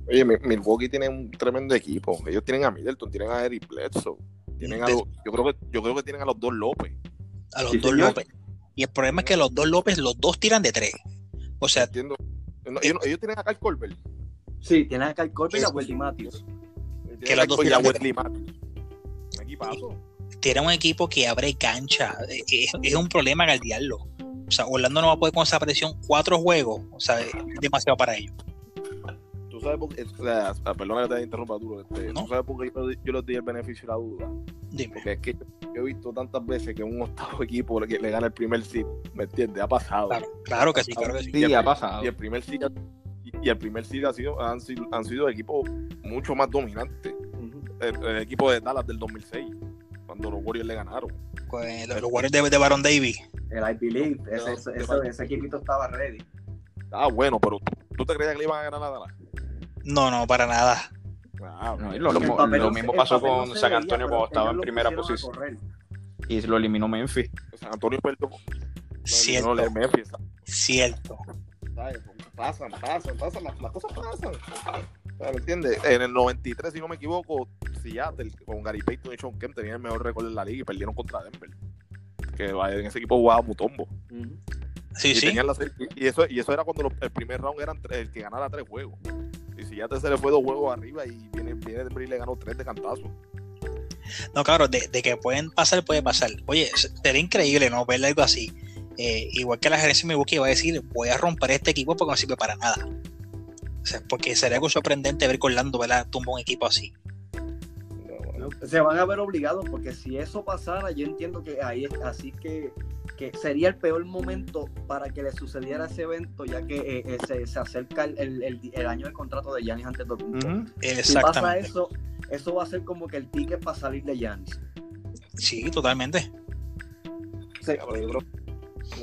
Oye, Mi- Milwaukee tiene un tremendo equipo. Ellos tienen a Middleton, tienen a Eric Bledsoe. Tienen a los- yo creo que yo creo que tienen a los dos López. A los Sí, dos señor. López. Y el problema es que los dos López, los dos tiran de tres. O sea, Entiendo. No, ellos, ellos tienen a Carl Colbert. Sí, tienes a Kyle Korver y a Sí. Wesley Matthews. Tienen Que los dos Korver y a tiran de Wesley Matthews. Un equipazo. tiene un equipo que abre cancha. Eh, Es, es un problema galdearlo. O sea, Orlando no va a poder con esa presión cuatro juegos. O sea, es demasiado para ellos. Sabes por qué. O sea, ah, perdona que te interrumpa duro. Este, No. Tú sabes por qué yo, yo les di el beneficio de la duda. Dime. Porque es que yo he visto tantas veces que un octavo equipo le, le gana el primer seed. ¿Me entiendes? Ha pasado. Claro, claro que sí, claro que sí. Y ha pasado. Y el primer seed, y, y el primer seed ha sido, han, sido, han sido equipos mucho más dominantes. El, el equipo de Dallas del 2006, cuando los Warriors le ganaron. Pues, los, los Warriors de, de Baron Davis. El I Believe, ese, ese, ese, ese equipito estaba ready. Ah, bueno, pero ¿tú, tú te creías que le iban a ganar a Dallas? No, no, para nada. No, bueno. lo, El mismo- papel lo no mismo se- pasó el no con San veía, Antonio pero cuando estaba en primera posición y lo eliminó Memphis. San Antonio perdió. Cierto, No, le Memphis, cierto. ¿sabes? Pasan, pasan, pasan, las, las cosas pasan. ¿Me entiendes? En el 93, si no me equivoco, Seattle con Gary Payton y Sean Kemp tenían el mejor récord en la liga y perdieron contra Denver. Que en ese equipo jugaba Mutombo. Sí, y, sí. tenían la serie- y, eso, y eso era cuando los- el primer round eran el que ganara tres juegos. Y si ya se le fue dos juegos arriba y viene, viene y le ganó tres de cantazo. No, claro, de, de que pueden pasar, puede pasar. Oye, sería increíble, ¿no? Ver algo así. Eh, igual que la gerencia de Milwaukee va a decir, voy a romper este equipo porque no sirve para nada. O sea, porque sería algo sorprendente ver que Orlando ¿verdad? tumba un equipo así. Se van a ver obligados porque si eso pasara, yo entiendo que ahí es así que, que sería el peor momento para que le sucediera ese evento, ya que eh, eh, se, se acerca el, el- el- el año del contrato de Giannis ante todo. Ujú. Si pasa eso, eso va a ser como que el ticket para salir de Giannis. Sí, totalmente.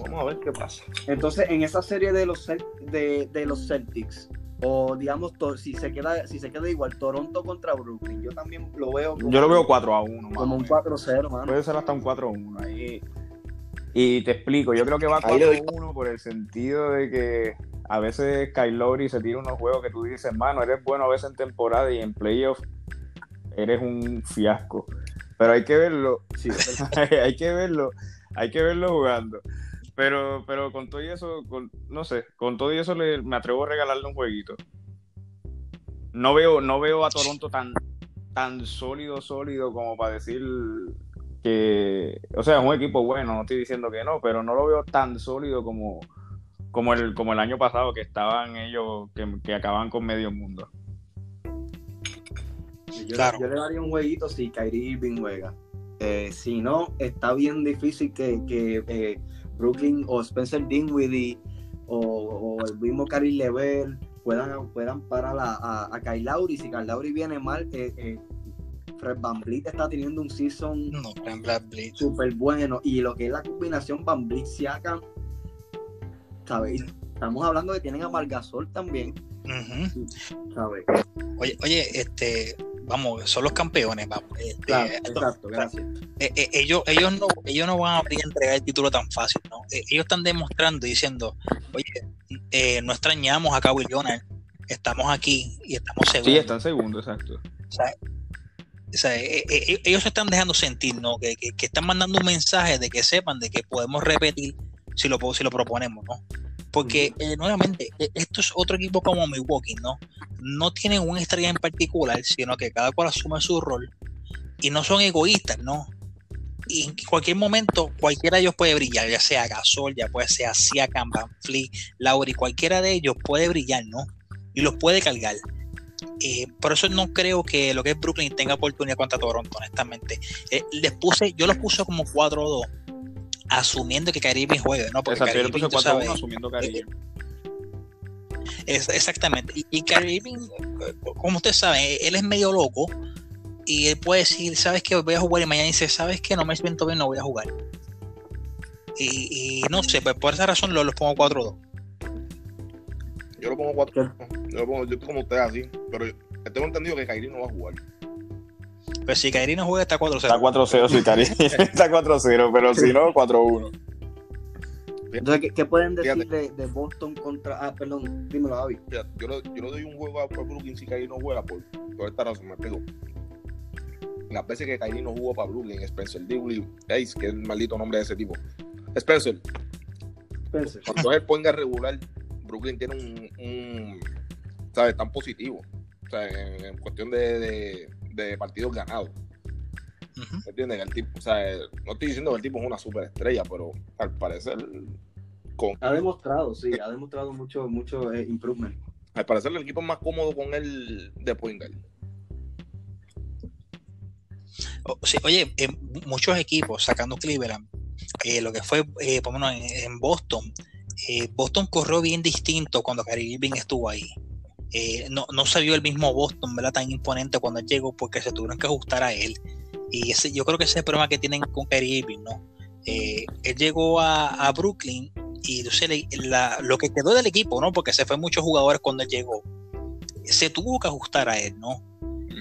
Vamos a ver qué pasa. Entonces, en esa serie de los Cel- de, de los Celtics, o digamos, si se queda, si se queda igual, Toronto contra Brooklyn, yo también lo veo como, Yo lo veo 4 a 1. como un 4-0, mano. Puede ser hasta un 4 a 1. Ahí. Y te explico, yo creo que va Ahí le 4 doy- a 1 por el sentido de que a veces Kyle Lowry se tira unos juegos que tú dices, mano, eres bueno a veces en temporada y en playoff eres un fiasco. Pero hay que verlo, Sí, hay que verlo, hay que verlo jugando. Pero, pero con todo y eso, con- no sé, con todo y eso le- me atrevo a regalarle un jueguito. No veo, no veo a Toronto tan, tan sólido, sólido como para decir que, o sea, es un equipo bueno, no estoy diciendo que no, pero no lo veo tan sólido como, como el, como el año pasado que estaban ellos, que, que acaban con medio mundo. Yo, Claro. yo le daría un jueguito si Kyrie Irving juega. Eh, si no, está bien difícil que, que, eh, Brooklyn o Spencer Dinwiddie o, o el mismo Kyrie Lever puedan, puedan parar a, a, a Kyle Lowry. Si Kyle Lowry viene mal, eh, eh, Fred Van Vliet está teniendo un season No, súper bueno. Y lo que es la combinación Van Vliet Siakam, ¿sabes? Estamos hablando de que tienen a Margasol también. ¿sabes? Oye, oye, este, vamos, son los campeones, vamos. Este, Claro, eh, exacto, gracias. eh, eh, ellos, ellos no, ellos no van a abrir a entregar el título tan fácil, ¿no? Eh, ellos están demostrando y diciendo, oye, eh, no extrañamos a Kawhi Leonard, estamos aquí y estamos seguros. Sí, está en segundo, exacto. O sea, o sea, eh, eh, ellos se están dejando sentir, ¿no? Que, que- que están mandando un mensaje de que sepan de que podemos repetir si lo, si lo proponemos, ¿no? Porque, eh, nuevamente, eh, esto es otro equipo como Milwaukee, ¿no? No tienen una estrella en particular, sino que cada cual asume su rol y no son egoístas, ¿no? Y en cualquier momento, cualquiera de ellos puede brillar, ya sea Gasol, ya puede ser Siakam, Van Fleet, Lauri, cualquiera de ellos puede brillar, ¿no? Y los puede cargar. Eh, por eso no creo que lo que es Brooklyn tenga oportunidad contra Toronto, honestamente. Eh, les puse, yo los puse como 4-2, asumiendo que Kyrie Irving juegue, ¿no? Porque Exacto, yo le Kyrie puse Irving, tú 4 a 1 sabes, asumiendo cariño. es- exactamente. Y, y Kyrie Irving, como ustedes saben, él es medio loco y él puede decir, ¿sabes qué? Voy a jugar y mañana dice, ¿sabes qué? No me siento bien, no voy a jugar. Y, y no sé, pues por esa razón lo- los pongo 4-2. Yo lo pongo 4. Yo lo pongo, yo como ustedes así. Pero tengo entendido que Kyrie no va a jugar. Pero si Kyrie no juega, está 4-0. Está 4-0, sí, cariño. Está 4-0, pero si no, 4-1. Entonces, ¿qué, qué pueden decir de, de Boston contra. Ah, perdón, dímelo, Avi. Mira, yo, le, yo le doy un juego a a Brooklyn si Kyrie no juega por, por esta razón, me explico. Las veces que Kyrie no jugó para Brooklyn, Spencer Dinwiddie, Ace, que es el maldito nombre de ese tipo. Spencer, Spencer. cuando él ponga regular, Brooklyn tiene un, un ¿sabes? Tan positivo. O sea, en, en cuestión de, de, de partidos ganados. Ujú. ¿Me entiendes? Que el tipo, o sea, no estoy diciendo que el tipo es una superestrella, pero al parecer, con, Ha demostrado, sí, ha demostrado mucho, mucho eh, improvement. al parecer el equipo es más cómodo con él de point guard. O- sí, oye, eh, muchos equipos sacando Cleveland, eh, lo que fue, eh, por lo menos en, en Boston, eh, Boston corrió bien distinto cuando Kyrie Irving estuvo ahí. Eh, no, no se vio el mismo Boston, ¿verdad? Tan imponente cuando él llegó porque se tuvieron que ajustar a él. Y ese, yo creo que ese es el problema que tienen con Kyrie Irving, ¿no? Eh, él llegó a, a Brooklyn y le- la- lo que quedó del equipo, ¿no? Porque se fue muchos jugadores cuando él llegó, se tuvo que ajustar a él, ¿no?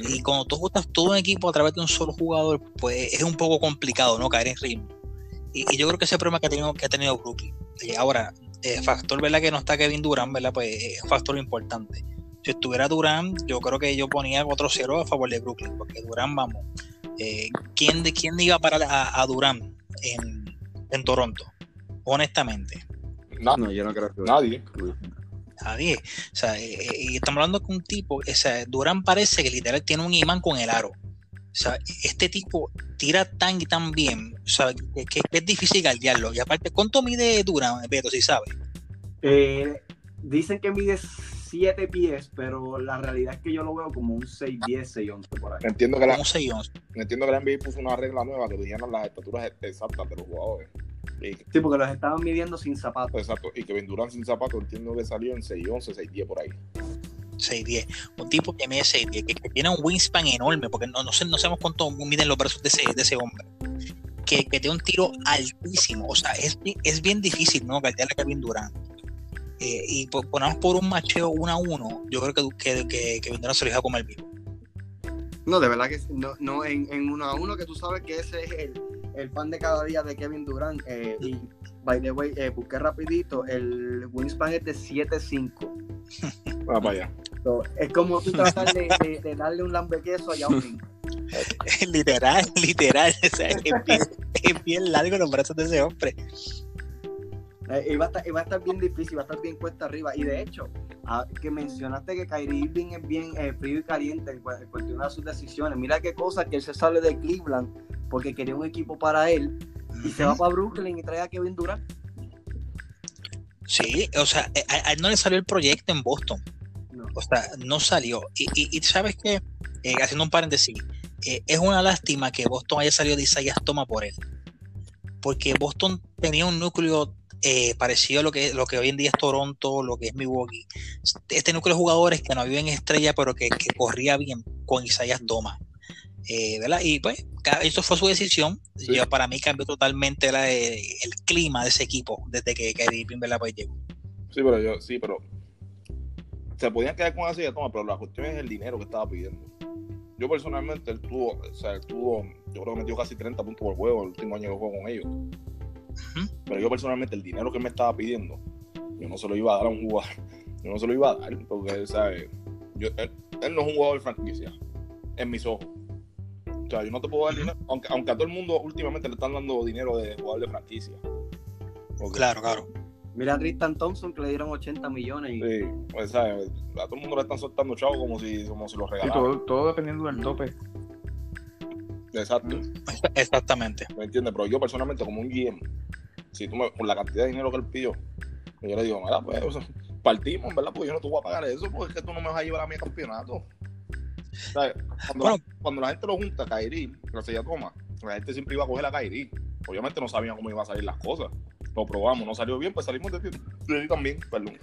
Y cuando tú ajustas todo un equipo a través de un solo jugador, pues es un poco complicado, ¿no? Caer en ritmo. Y, y yo creo que ese problema que ha tenido, que ha tenido Brooklyn. Y ahora, el factor, ¿verdad? Que no está Kevin Durant, ¿verdad? Pues es un factor importante. Si estuviera Durant, yo creo que yo ponía 4-0 a favor de Brooklyn, porque Durant, vamos. eh, ¿quién, de, ¿Quién iba a parar a, a Durant en, en Toronto? Honestamente. Na- No, yo no creo que. nadie. Nadie. O sea, eh, eh, y estamos hablando con un tipo, o sea, Durán parece que literal tiene un imán con el aro. O sea, este tipo tira tan y tan bien, o sea, que, que es difícil galdearlo. Y aparte, ¿cuánto mide Durán, Beto, si sabes? Eh, dicen que mide 7 pies, pero la realidad es que yo lo veo como un 6, 10, 6, 11 por ahí. Entiendo que, la, un 6-11. entiendo que la NBA puso una regla nueva que dijeron las estaturas exactas de los jugadores. Y, Sí, porque los estaban midiendo sin zapatos. exacto, y que Vendurán sin zapatos entiendo que salió en 6'11, 6'10 por ahí. 6'10. Un tipo que mide 6'10, que, que tiene un wingspan enorme, porque no, no, sé, no sabemos cuánto miden los brazos de ese, de ese hombre. Que, que tiene un tiro altísimo. O sea, es, es bien difícil, ¿no? Galdearle a Kevin Durant. Eh, y po- ponemos por un macheo uno a uno, yo creo que, que, que Kevin Durant se lo iba a comer vivo. No, de verdad que sí. no, no en, en uno a uno que tú sabes que ese es el, el pan de cada día de Kevin Durant. eh, y by the way, eh, busqué rapidito, el wingspan es de 7'5". Va para allá. So, es como tú tratar de, de- de darle un lambequeso a Yao Ming. literal, literal. O sea, es, bien, es bien largo los brazos de ese hombre. Eh, y, va a estar, va a estar bien difícil, va a estar bien cuesta arriba. Y de hecho, ah, que mencionaste que Kyrie Irving es bien eh, frío y caliente en, en cuestión de sus decisiones. Mira qué cosa que él se sale de Cleveland porque quería un equipo para él y se va para Brooklyn y trae a Kevin Durant. Sí, o sea, eh, a, a él no le salió el proyecto en Boston. No. O sea, no salió. Y, y, y sabes que, haciendo un paréntesis, eh, es una lástima que Boston haya salido de Isaiah Toma por él. Porque Boston tenía un núcleo eh, parecido a lo que, lo que hoy en día es Toronto, lo que es Milwaukee. Este núcleo de jugadores que no viven en estrella, pero que, que corría bien con Isaiah Toma. Eh, ¿verdad? Y pues, eso fue su decisión. Sí. Yo, para mí cambió totalmente la- eh, el clima de ese equipo desde que Kyrie ¿verdad? pues, llegó. Sí, pero yo, sí, pero se podían quedar con así de toma, pero la cuestión es el dinero que estaba pidiendo. Yo personalmente, él tuvo, o sea, él tuvo, yo creo que metió casi 30 puntos por juego el último año que jugó con ellos. Pero yo personalmente, el dinero que él me estaba pidiendo, yo no se lo iba a dar a un jugador. Yo no se lo iba a dar, porque él sabe, yo, él, él no es un jugador de franquicia, en mis ojos. O sea, yo no te puedo dar dinero, aunque, aunque a todo el mundo últimamente le están dando dinero de jugador de franquicia. Porque- Claro, claro. Mira a Tristan Thompson que le dieron 80 millones. Y, Sí, pues, ¿sabes? a todo el mundo le están soltando chavos como si, como si los Sí, regalaran. todo, todo dependiendo del tope. Exacto, Exactamente. ¿me entiendes? Pero yo personalmente, como un GM, si tú me, con la cantidad de dinero que él pidió, yo le digo, mira, pues, o sea, partimos, ¿verdad? Porque yo no te voy a pagar eso, porque es que tú no me vas a llevar a mi campeonato. Cuando, Bueno. la, cuando la gente lo junta, Kairi, se ya toma, la gente siempre iba a coger a Kairi. Obviamente no sabían cómo iban a salir las cosas. Lo probamos, no salió bien, pues salimos de ti, de ti también, perdón.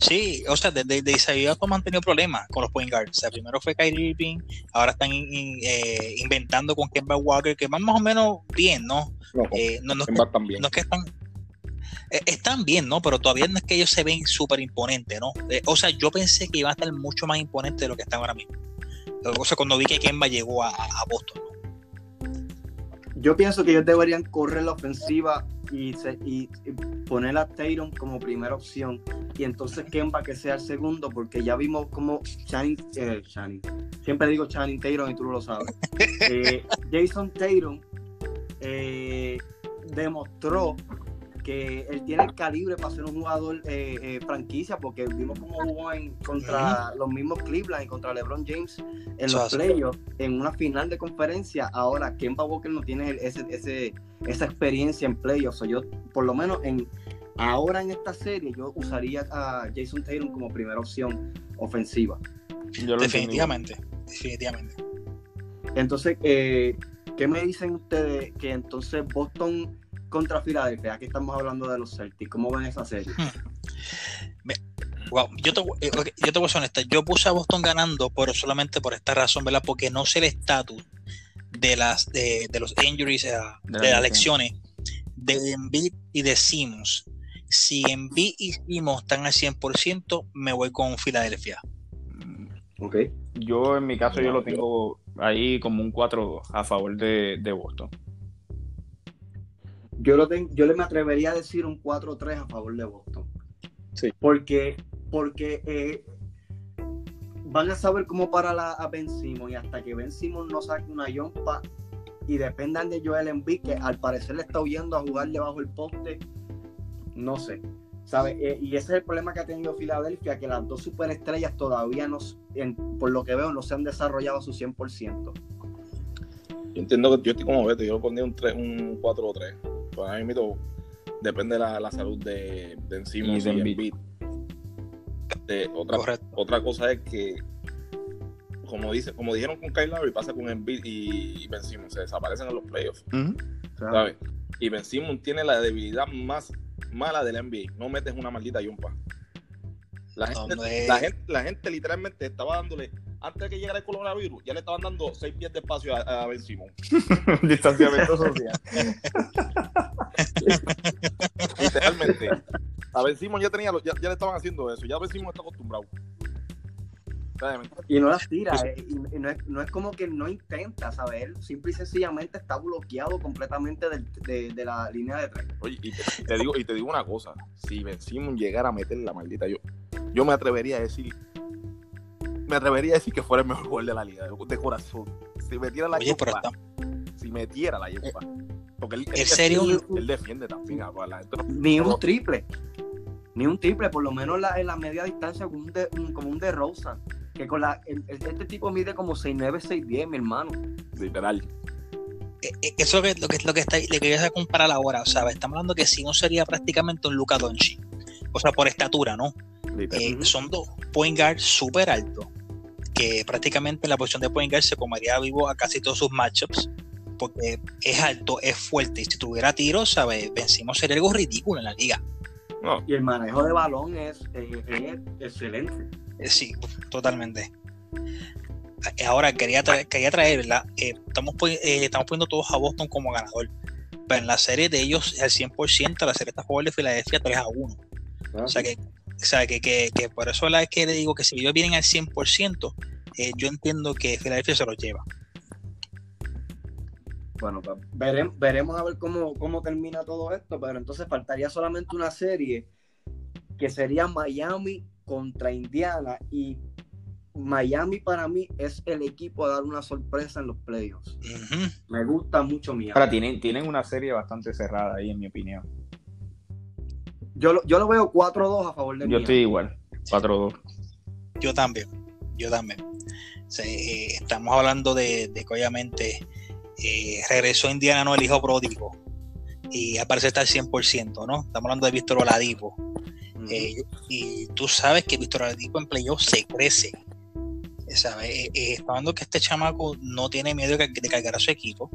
Sí, o sea, desde de Isaiah Thomas han tenido problemas con los point guards. O sea, primero fue Kyrie Irving, ahora están in- in- eh, inventando con Kemba Walker, que van más o menos bien, ¿no? No, Eh, no, no, que- Kemba también. no es que están... eh, están bien, ¿no? Pero todavía no es que ellos se ven súper imponentes, ¿no? Eh, o sea, yo pensé que iban a estar mucho más imponentes de lo que están ahora mismo. O sea, cuando vi que Kemba llegó a, a Boston, ¿no? Yo pienso que ellos deberían correr la ofensiva y, se- y- y poner a Tatum como primera opción. Y entonces Kemba que sea el segundo, porque ya vimos como Channing, eh, Channing, siempre digo Channing Tatum y tú lo sabes. Eh, Jason Tatum eh, demostró que él tiene el calibre para ser un jugador eh, eh, franquicia, porque vimos cómo jugó en, contra los mismos Cleveland y contra LeBron James en Eso los playoffs, en una final de conferencia. Ahora, Kemba Walker no tiene ese, ese, esa experiencia en playoffs. O yo, por lo menos en ahora en esta serie, yo usaría a Jason Tatum como primera opción ofensiva. Yo lo Definitivamente, definitivamente. Entonces, eh, ¿qué me dicen ustedes que entonces Boston contra Filadelfia? Aquí estamos hablando de los Celtics. ¿Cómo ven esa serie? Wow, yo te, eh, yo te voy a ser honesta, yo puse a Boston ganando, pero solamente por esta razón, ¿verdad? Porque no sé el estatus de las de, de los injuries, eh, de, De las lecciones de Embiid y de Simmons. Si Embiid y Simmons están al 100%, me voy con Filadelfia. Ok. Yo en mi caso yo lo tengo ahí como un 4 a favor de, de Boston. Yo, lo tengo, yo le me atrevería a decir un 4-3 a favor de Boston. Sí. Porque, porque eh, van a saber cómo parar a, a Ben Simmons y hasta que Ben Simmons no saque una yompa y dependan de Joel Embiid, que al parecer le está huyendo a jugar debajo del poste, no sé. ¿Sabes? Eh, y ese es el problema que ha tenido Filadelfia, que las dos superestrellas todavía no, en- por lo que veo, no se han desarrollado a su 100%. Yo entiendo que yo estoy como Beto, yo le pondría un, 3, un 4 o 3. Mito, depende de la, la salud de, de encima Y y de de Embiid. otra, Correcto. otra cosa es que, como dice, como dijeron con Kyle Lowry, pasa con Embiid y, y Ben Simmons, se desaparecen en los playoffs. Y Ben Simmons tiene la debilidad más mala del NBA, no metes una maldita yumpa. La gente, la, gente, la gente literalmente estaba dándole, antes de que llegara el coronavirus, ya le estaban dando seis pies de espacio a, a Ben Simmons. Distanciamiento social. Literalmente. A Ben Simmons ya, tenía, ya, ya le estaban haciendo eso, ya Ben Simmons está acostumbrado. Y no las tira, eh, y, y no, es, no es como que no intenta, ¿sabes? Él simple y sencillamente está bloqueado completamente de, de la línea de tres. Oye, y te, digo, y te digo una cosa, si Ben Simmons llegara a meter la maldita, yo, yo me atrevería a decir, me atrevería a decir que fuera el mejor gol de la liga, de, de corazón. Si metiera la Oye, pero yupa, está- si metiera la yupa. Porque él, él, ¿En serio? él, él defiende también, a la gente no- Ni un triple. Ni un triple, por lo menos la- en la media distancia como un de, un- como un de Rosa. Que con la, el- el- este tipo mide como 6'9, 6'10, mi hermano. literal. eh, eh, eso es lo que, lo que está, le quería comparar ahora. O sea, estamos hablando que si no sería prácticamente un Luca Doncic. O sea, por estatura, ¿no? Eh, son dos point guards súper altos, que prácticamente en la posición de point guard se comería vivo a casi todos sus matchups, porque es alto, es fuerte, y si tuviera tiros, ¿sabes? Vencimos sería algo ridículo en la liga. No, Y el manejo de balón es, es excelente. Eh, Sí, totalmente. Ahora quería traer, quería traer ¿verdad? Eh, estamos, eh, estamos poniendo todos a Boston como ganador, pero en la serie de ellos al 100%, la serie está a favor de Filadelfia 3 a 1. O sea que, o sea, que, que, que por eso la es que le digo que si ellos vienen al 100%, eh, yo entiendo que Filadelfia se los lleva. Bueno, pues, veremos, veremos a ver cómo, cómo termina todo esto, pero entonces faltaría solamente una serie que sería Miami contra Indiana y Miami para mí es el equipo a dar una sorpresa en los playoffs. Me gusta mucho Miami. Ahora tienen, tienen una serie bastante cerrada ahí, en mi opinión. Yo, lo- yo lo veo 4-2 a favor de Yo Miami. estoy igual, 4-2. Yo también, yo también. O sea, eh, estamos hablando de, de que obviamente eh, regresó Indiana, no el hijo pródigo, y aparece estar al 100%, ¿no? Estamos hablando de Víctor Oladipo. Eh, y tú sabes que Víctor Oladipo en playoff se crece. ¿sabes? Eh, eh, está hablando que este chamaco no tiene miedo de, de cargar a su equipo.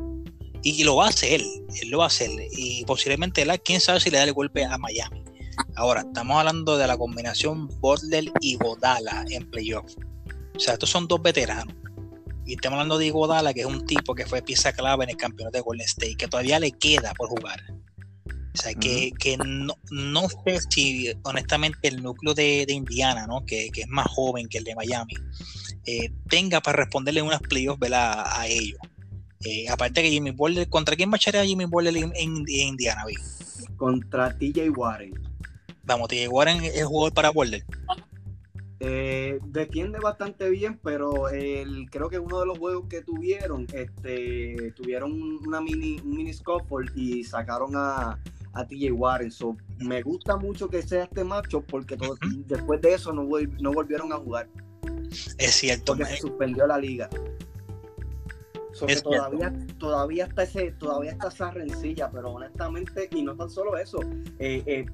Y lo va a hacer, él lo va a hacer. Y posiblemente él, quién sabe si le da el golpe a Miami. Ahora, estamos hablando de la combinación Butler y Godala en playoff. O sea, estos son dos veteranos. Y estamos hablando de Godala, que es un tipo que fue pieza clave en el campeonato de Golden State, que todavía le queda por jugar. O sea, que, que no, no sé si honestamente el núcleo de, de Indiana, ¿no? Que, que es más joven que el de Miami, eh, tenga para responderle unas playoffs ¿verdad? a, ellos. Eh, aparte que Jimmy Butler, ¿contra quién marcharía Jimmy Butler en, en- en Indiana? Vi? Contra TJ Warren. Vamos, te Warren es jugador para Butler. Eh, defiende bastante bien, pero el, creo que uno de los juegos que tuvieron, este, tuvieron una mini, un mini scuffle y sacaron a, a TJ Warren. So, me gusta mucho que sea este macho porque todo- después de eso no, no volvieron a jugar Es cierto. porque me- se suspendió la liga. So, Es todavía, todavía está ese, todavía está esa rencilla, pero honestamente, y no tan solo eso, eh, eh,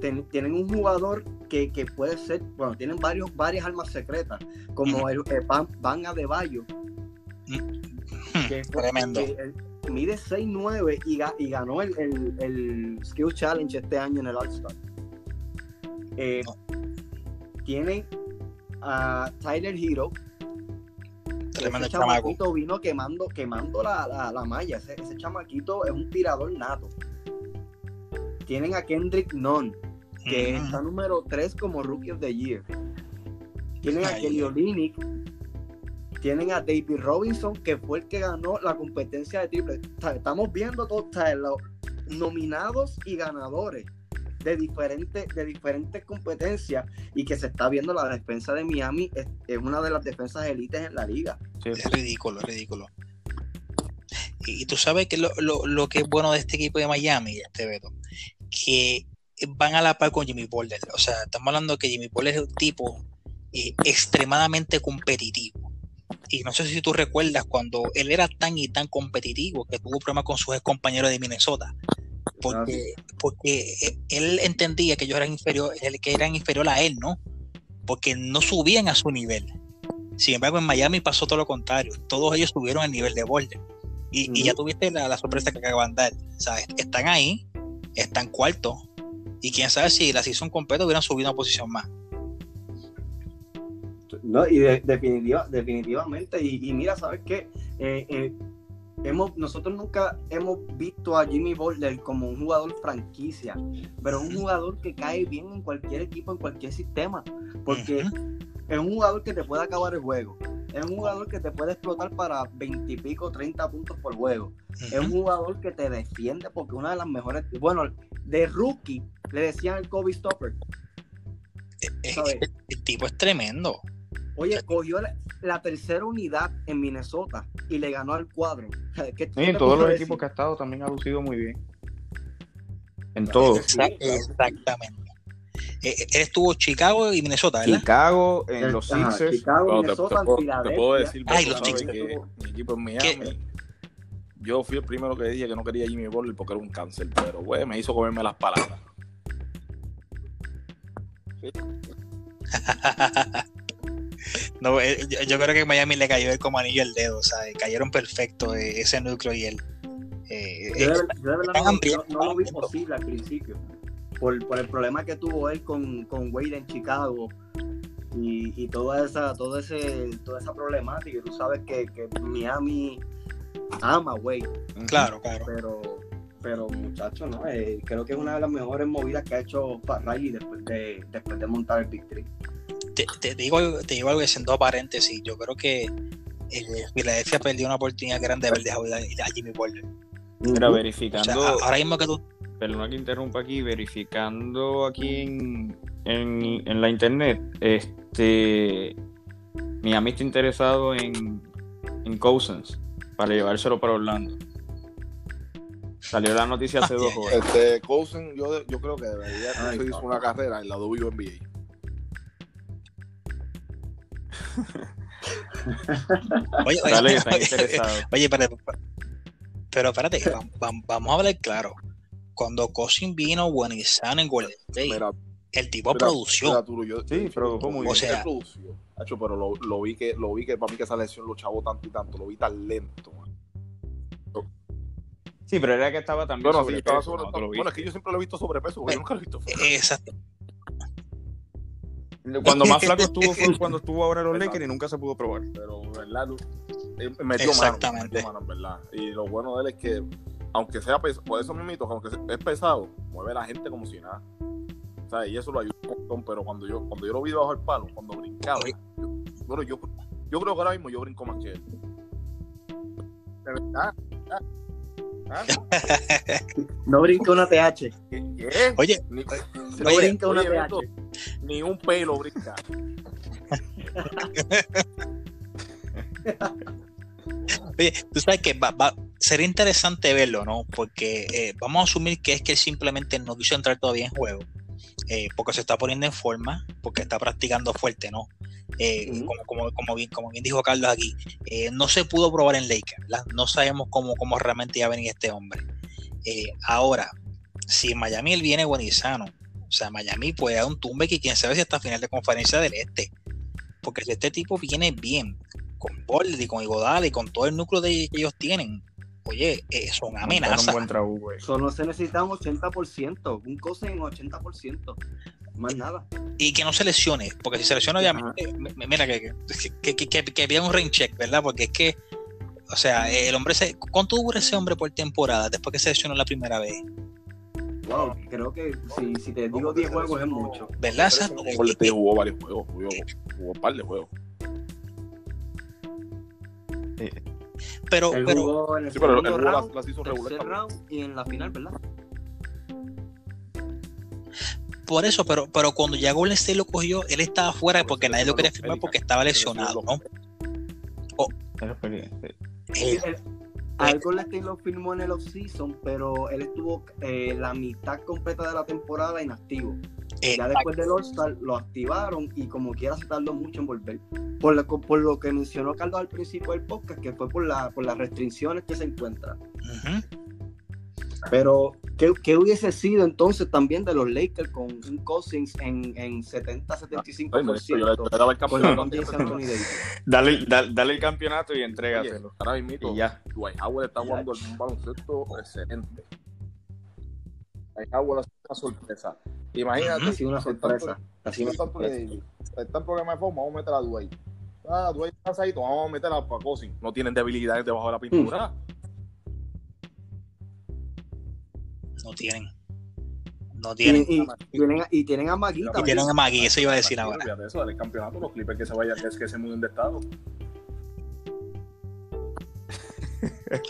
ten- tienen un jugador que, que puede ser, bueno, tienen varios, varias armas secretas, como Ujú. el, el Van, Van Adebayo, Hmm, que, Tremendo. que, mide 6'9 y, ga- y ganó el, el, el Skill Challenge este año en el All-Star. Eh. Tienen a Tyler Hero, Tremendo ese chamaco. chamaquito vino quemando, quemando la, la, la malla. Ese, ese chamaquito es un tirador nato. Tienen a Kendrick Nunn, que está número 3 como Rookie of the Year. Tienen a Kelly. Olynyk. Tienen a David Robinson, que fue el que ganó la competencia de triple. O sea, estamos viendo todos o sea, los nominados y ganadores de diferentes, de diferentes competencias y que se está viendo la defensa de Miami es, es una de las defensas élites en la liga. Sí, Es ridículo, es ridículo. Y, y tú sabes que lo, lo, lo que es bueno de este equipo de Miami, este Beto, que van a la par con Jimmy Butler. O sea, estamos hablando que Jimmy Butler es un tipo eh, extremadamente competitivo. Y no sé si tú recuerdas cuando él era tan y tan competitivo que tuvo problemas con sus compañeros de Minnesota. Porque, porque él entendía que ellos eran inferior, que eran inferior a él, ¿no? Porque no subían a su nivel. Sin embargo, en Miami pasó todo lo contrario. Todos ellos subieron el nivel de Butler. Y, ya tuviste la, sorpresa que acaban de dar. Están ahí, están cuartos. Y quién sabe si la season completa hubieran subido una posición más. No, y definitiva, definitivamente. Y, mira, ¿sabes qué? Eh, eh, hemos, nosotros nunca hemos visto a Jimmy Butler como un jugador franquicia, pero un jugador que cae bien en cualquier equipo, en cualquier sistema. Porque es un jugador que te puede acabar el juego. Es un jugador que te puede explotar para 20 y pico, 30 puntos por juego. Es un jugador que te defiende porque una de las mejores. Bueno, de rookie le decían el Kobe Stopper. El, tipo es tremendo. Oye, cogió la, tercera unidad en Minnesota y le ganó al cuadro. en todos los equipos que ha estado también ha lucido muy bien. En todos. Exactamente. Eh, él estuvo Chicago y Minnesota, ¿verdad? Chicago, en los Sixers. Chicago, Minnesota, te, te, puedo decir, Ay, los que mi equipo en Miami. Yo fui el primero que dije que no quería Jimmy Butler porque era un cáncer, pero güey, me hizo comerme las palabras. no, eh, yo, creo que Miami le cayó el como anillo el dedo, o sea, cayeron perfecto eh, ese núcleo y él. yo, no, lo vi posible al principio por, el problema que tuvo él con, con Wade en Chicago y, toda esa todo ese toda esa problemática tú sabes que, Miami ama a Wade. Claro claro. Pero pero muchacho no eh, creo que es una de las mejores movidas que ha hecho Riley después de después de montar el Big Three te, digo te digo algo haciendo paréntesis yo creo que eh, Philadelphia perdió una oportunidad grande de haber dejado a Jimmy Butler Mira, verificando ahora mismo que tú perdona que interrumpa aquí, verificando aquí en, la internet, este Miami está interesado en, en Cousins para llevárselo para Orlando. Salió la noticia hace dos horas. Este, Cousins, yo, yo creo que debería conseguir una carrera en la WNBA. Oye, oye, está interesado. oye, pero, pero espérate, vamos a hablar claro cuando Cosin vino buenizano en Golden el tipo produció. sí, produjo muy o Sea, pero lo, vi que, lo vi que para mí que esa lesión lo chavó tanto y tanto, lo vi tan lento. Sí, pero era que estaba también bueno, sobrepeso. bueno, es que yo siempre lo he visto sobrepeso, porque yo nunca lo he visto Exacto. Cuando más flaco estuvo fue cuando estuvo ahora en los Lakers y nunca se pudo probar. Pero, ¿verdad? Eh, metió Exactamente. Mano, metió mano, ¿verdad? Y lo bueno de él es que aunque sea pesado, por eso mismo, aunque es pesado, mueve a la gente como si nada. O sea, y eso lo ayuda un montón, pero cuando yo, cuando yo lo vi bajo el palo, cuando brincaba, yo, bueno, yo, yo creo que ahora mismo yo brinco más que él. De verdad. ¿Ah? no brinca una TH. ¿Qué? Oye, no brinca una TH. Ni un pelo brinca. Oye, tú sabes que va, va, sería interesante verlo, ¿no? Porque eh, vamos a asumir que es que él simplemente no quiso entrar todavía en juego, eh, porque se está poniendo en forma, porque está practicando fuerte, ¿no? Eh, como, como, bien, como bien dijo Carlos aquí, no se pudo probar en Lakers, ¿verdad? No sabemos cómo, cómo realmente iba a venir este hombre. ahora, si Miami él viene buenizano, o sea, Miami puede dar un tumbe que quién sabe si hasta final de conferencia del Este. Porque si este tipo viene bien, con Boldi, con Igodala y con todo el núcleo de, que ellos tienen, oye, eh, son amenazas. Solo se necesita un 80%, un cosa en 80%, más nada. Y que no se lesione, porque si se lesiona, obviamente, mira, que, que, que, que, había un rain check, ¿verdad? Porque es que, o sea, el hombre, se, ¿cuánto dura ese hombre por temporada después que se lesionó la primera vez? Wow, creo que si, si te digo 10 juegos es mucho. ¿Verdad? jugó varios juegos, jugó, jugó un par de juegos. Pero, pero, en el sí, pero él round, las, hizo regular. Round y en la final, ¿verdad? Por eso, pero, pero cuando ya Golden State lo cogió, él estaba fuera porque nadie lo quería firmar porque estaba lesionado, ¿no? Oh. Al Golden lo firmó en el off-season, pero él estuvo eh, la mitad completa de la temporada inactivo. Ya después del All-Star lo activaron y como quiera se tardó mucho en volver. Por lo, por lo que mencionó Carlos al principio del podcast, que fue por, la, por las restricciones que se encuentran. Pero, ¿qué, qué hubiese sido entonces también de los Lakers con un Cousins en, en 70-75%? Ay, no, esto yo le le daba el con campeonato. LeBron James y Anthony Davis? Dale, dale, dale el campeonato y Oye, entrégaselo. ahora mismo, Y ya. Dwight Howard está jugando un baloncesto excelente. Dwight Howard ha sido una sorpresa. Imagínate. Ha sido una sorpresa. Ha sido una está sorpresa. En problema de forma, vamos a meter a Dwight. Ah, Dwight está cansadito, vamos a meter a Cousins. No tienen debilidades debajo de la pintura. No tienen. No tienen. y- y tienen, y tienen a Magui Y tienen a Magui, eso iba a decir ahora. Olvídate de eso, dale el campeonato, los Clippers que se vayan, que, es que se muden de estado.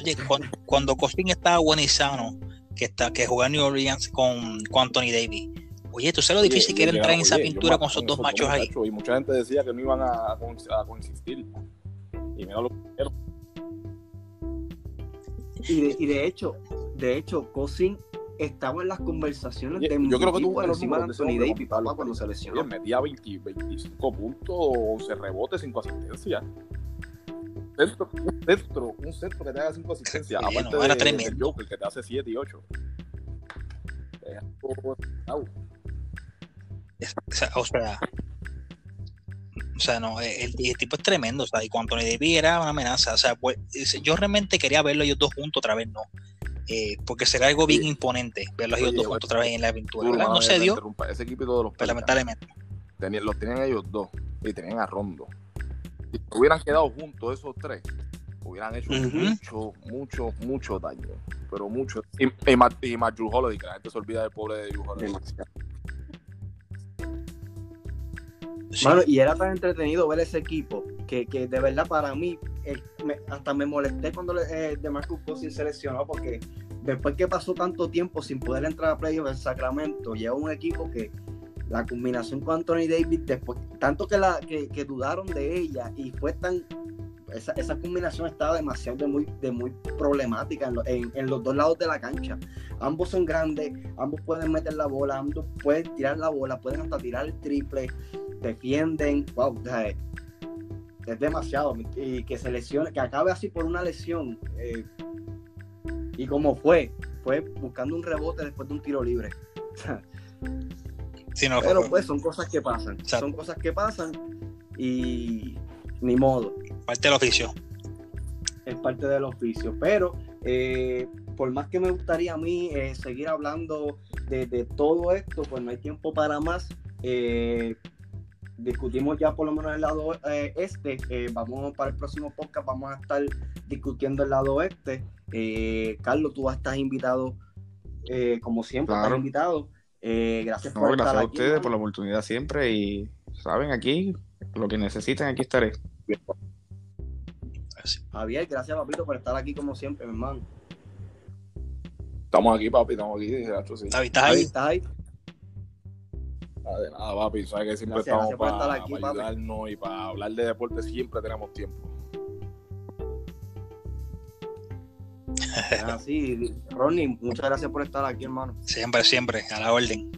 Oye, cuando, cuando Costin estaba bueno y sano, que, está, que jugó en New Orleans con, con Anthony Davis. Oye, tú sabes lo difícil que era entrar en esa pintura con esos dos machos ahí. Y mucha gente decía que no iban a, a, con- a consistir. Y mira lo que. Y de, y de hecho, de hecho, Cousin estaba en las conversaciones de yo creo que ves los encima de Anthony Davis, papá, cuando se Oye, lesionó. metía 20, 25 puntos, 11 rebotes, 5 asistencias. Un centro, un centro, un centro que te haga 5 asistencias. Aparte no, era de- tremendo. del Joker que te hace 7 y 8. Es algo- au. O sea, o sea, o sea, no, el, el tipo es tremendo, o sea, y con Anthony Davis era una amenaza, o sea, pues, es- yo realmente quería verlo ellos dos juntos otra vez, no, Eh, porque será algo bien imponente verlos ellos dos juntos otra vez en la aventura. No mano, se dio. Ese equipo de los pero lamentablemente. tenían- los tenían ellos dos y tenían a Rondo. Si hubieran quedado juntos esos tres, hubieran hecho mucho, mucho, mucho daño. Pero mucho. Y, y, y más Drew Holiday, que la gente se olvida del pobre de Drew Holiday. Sí. Y era tan entretenido ver ese equipo que, que de verdad para mí me- hasta me molesté cuando eh, de Marcus Cousins se lesionó porque después que pasó tanto tiempo sin poder entrar a playoff en Sacramento, lleva un equipo que la combinación con Anthony Davis, después, tanto que, la, que, que dudaron de ella y fue tan esa, esa combinación estaba demasiado de muy, de muy problemática en, en- en los dos lados de la cancha. Ambos son grandes, ambos pueden meter la bola, ambos pueden tirar la bola, pueden hasta tirar el triple, defienden. Wow, es, es demasiado. Y que se lesione, que acabe así por una lesión. eh, y como fue, fue buscando un rebote después de un tiro libre. Sí, no, Pero pues son cosas que pasan. Exacto. Son cosas que pasan y ni modo. parte del oficio. es parte del oficio. Pero eh, por más que me gustaría a mí eh, seguir hablando de, de todo esto, pues no hay tiempo para más. Eh, discutimos ya por lo menos el lado eh, este. Eh, vamos para el próximo podcast, vamos a estar discutiendo el lado este. Eh, Carlos, tú estás invitado, eh, como siempre, Claro. estás invitado. Eh, gracias No, por gracias estar a aquí, ustedes por la oportunidad siempre y saben aquí lo que necesiten aquí estaré. Javier, gracias papito por estar aquí como siempre, mi hermano. Estamos aquí, papi, estamos aquí. ¿estás ahí? ¿estás ahí? Nada, de nada, papi. Sabes que siempre Gracias, estamos para, estar aquí, para papi. ayudarnos y para hablar de deporte. Siempre tenemos tiempo. Ah, sí, Ronnie, muchas gracias por estar aquí, hermano. Siempre, siempre, a la orden.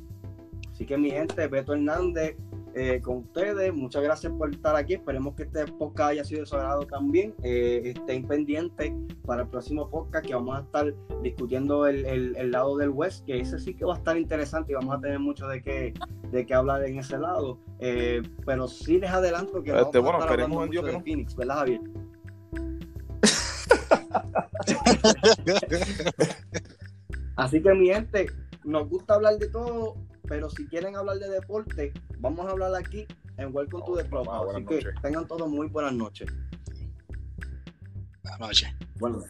Así que mi gente, Beto Hernández, eh, con ustedes, muchas gracias por estar aquí. Esperemos que este podcast haya sido de su agrado también. Eh, estén pendientes para el próximo podcast que vamos a estar discutiendo el, el- el lado del West, que ese sí que va a estar interesante y vamos a tener mucho de qué, de qué hablar en ese lado. Eh, pero sí les adelanto que vamos Este, a bueno, estar esperemos hablando en Dios mucho que de no. Phoenix, ¿verdad, Javier? Así que mi gente, nos gusta hablar de todo, pero si quieren hablar de deporte, vamos a hablar aquí en Welcome to the Club. Ah, buenas Así que noches. tengan todos muy buenas noches. Buenas noches. Bueno.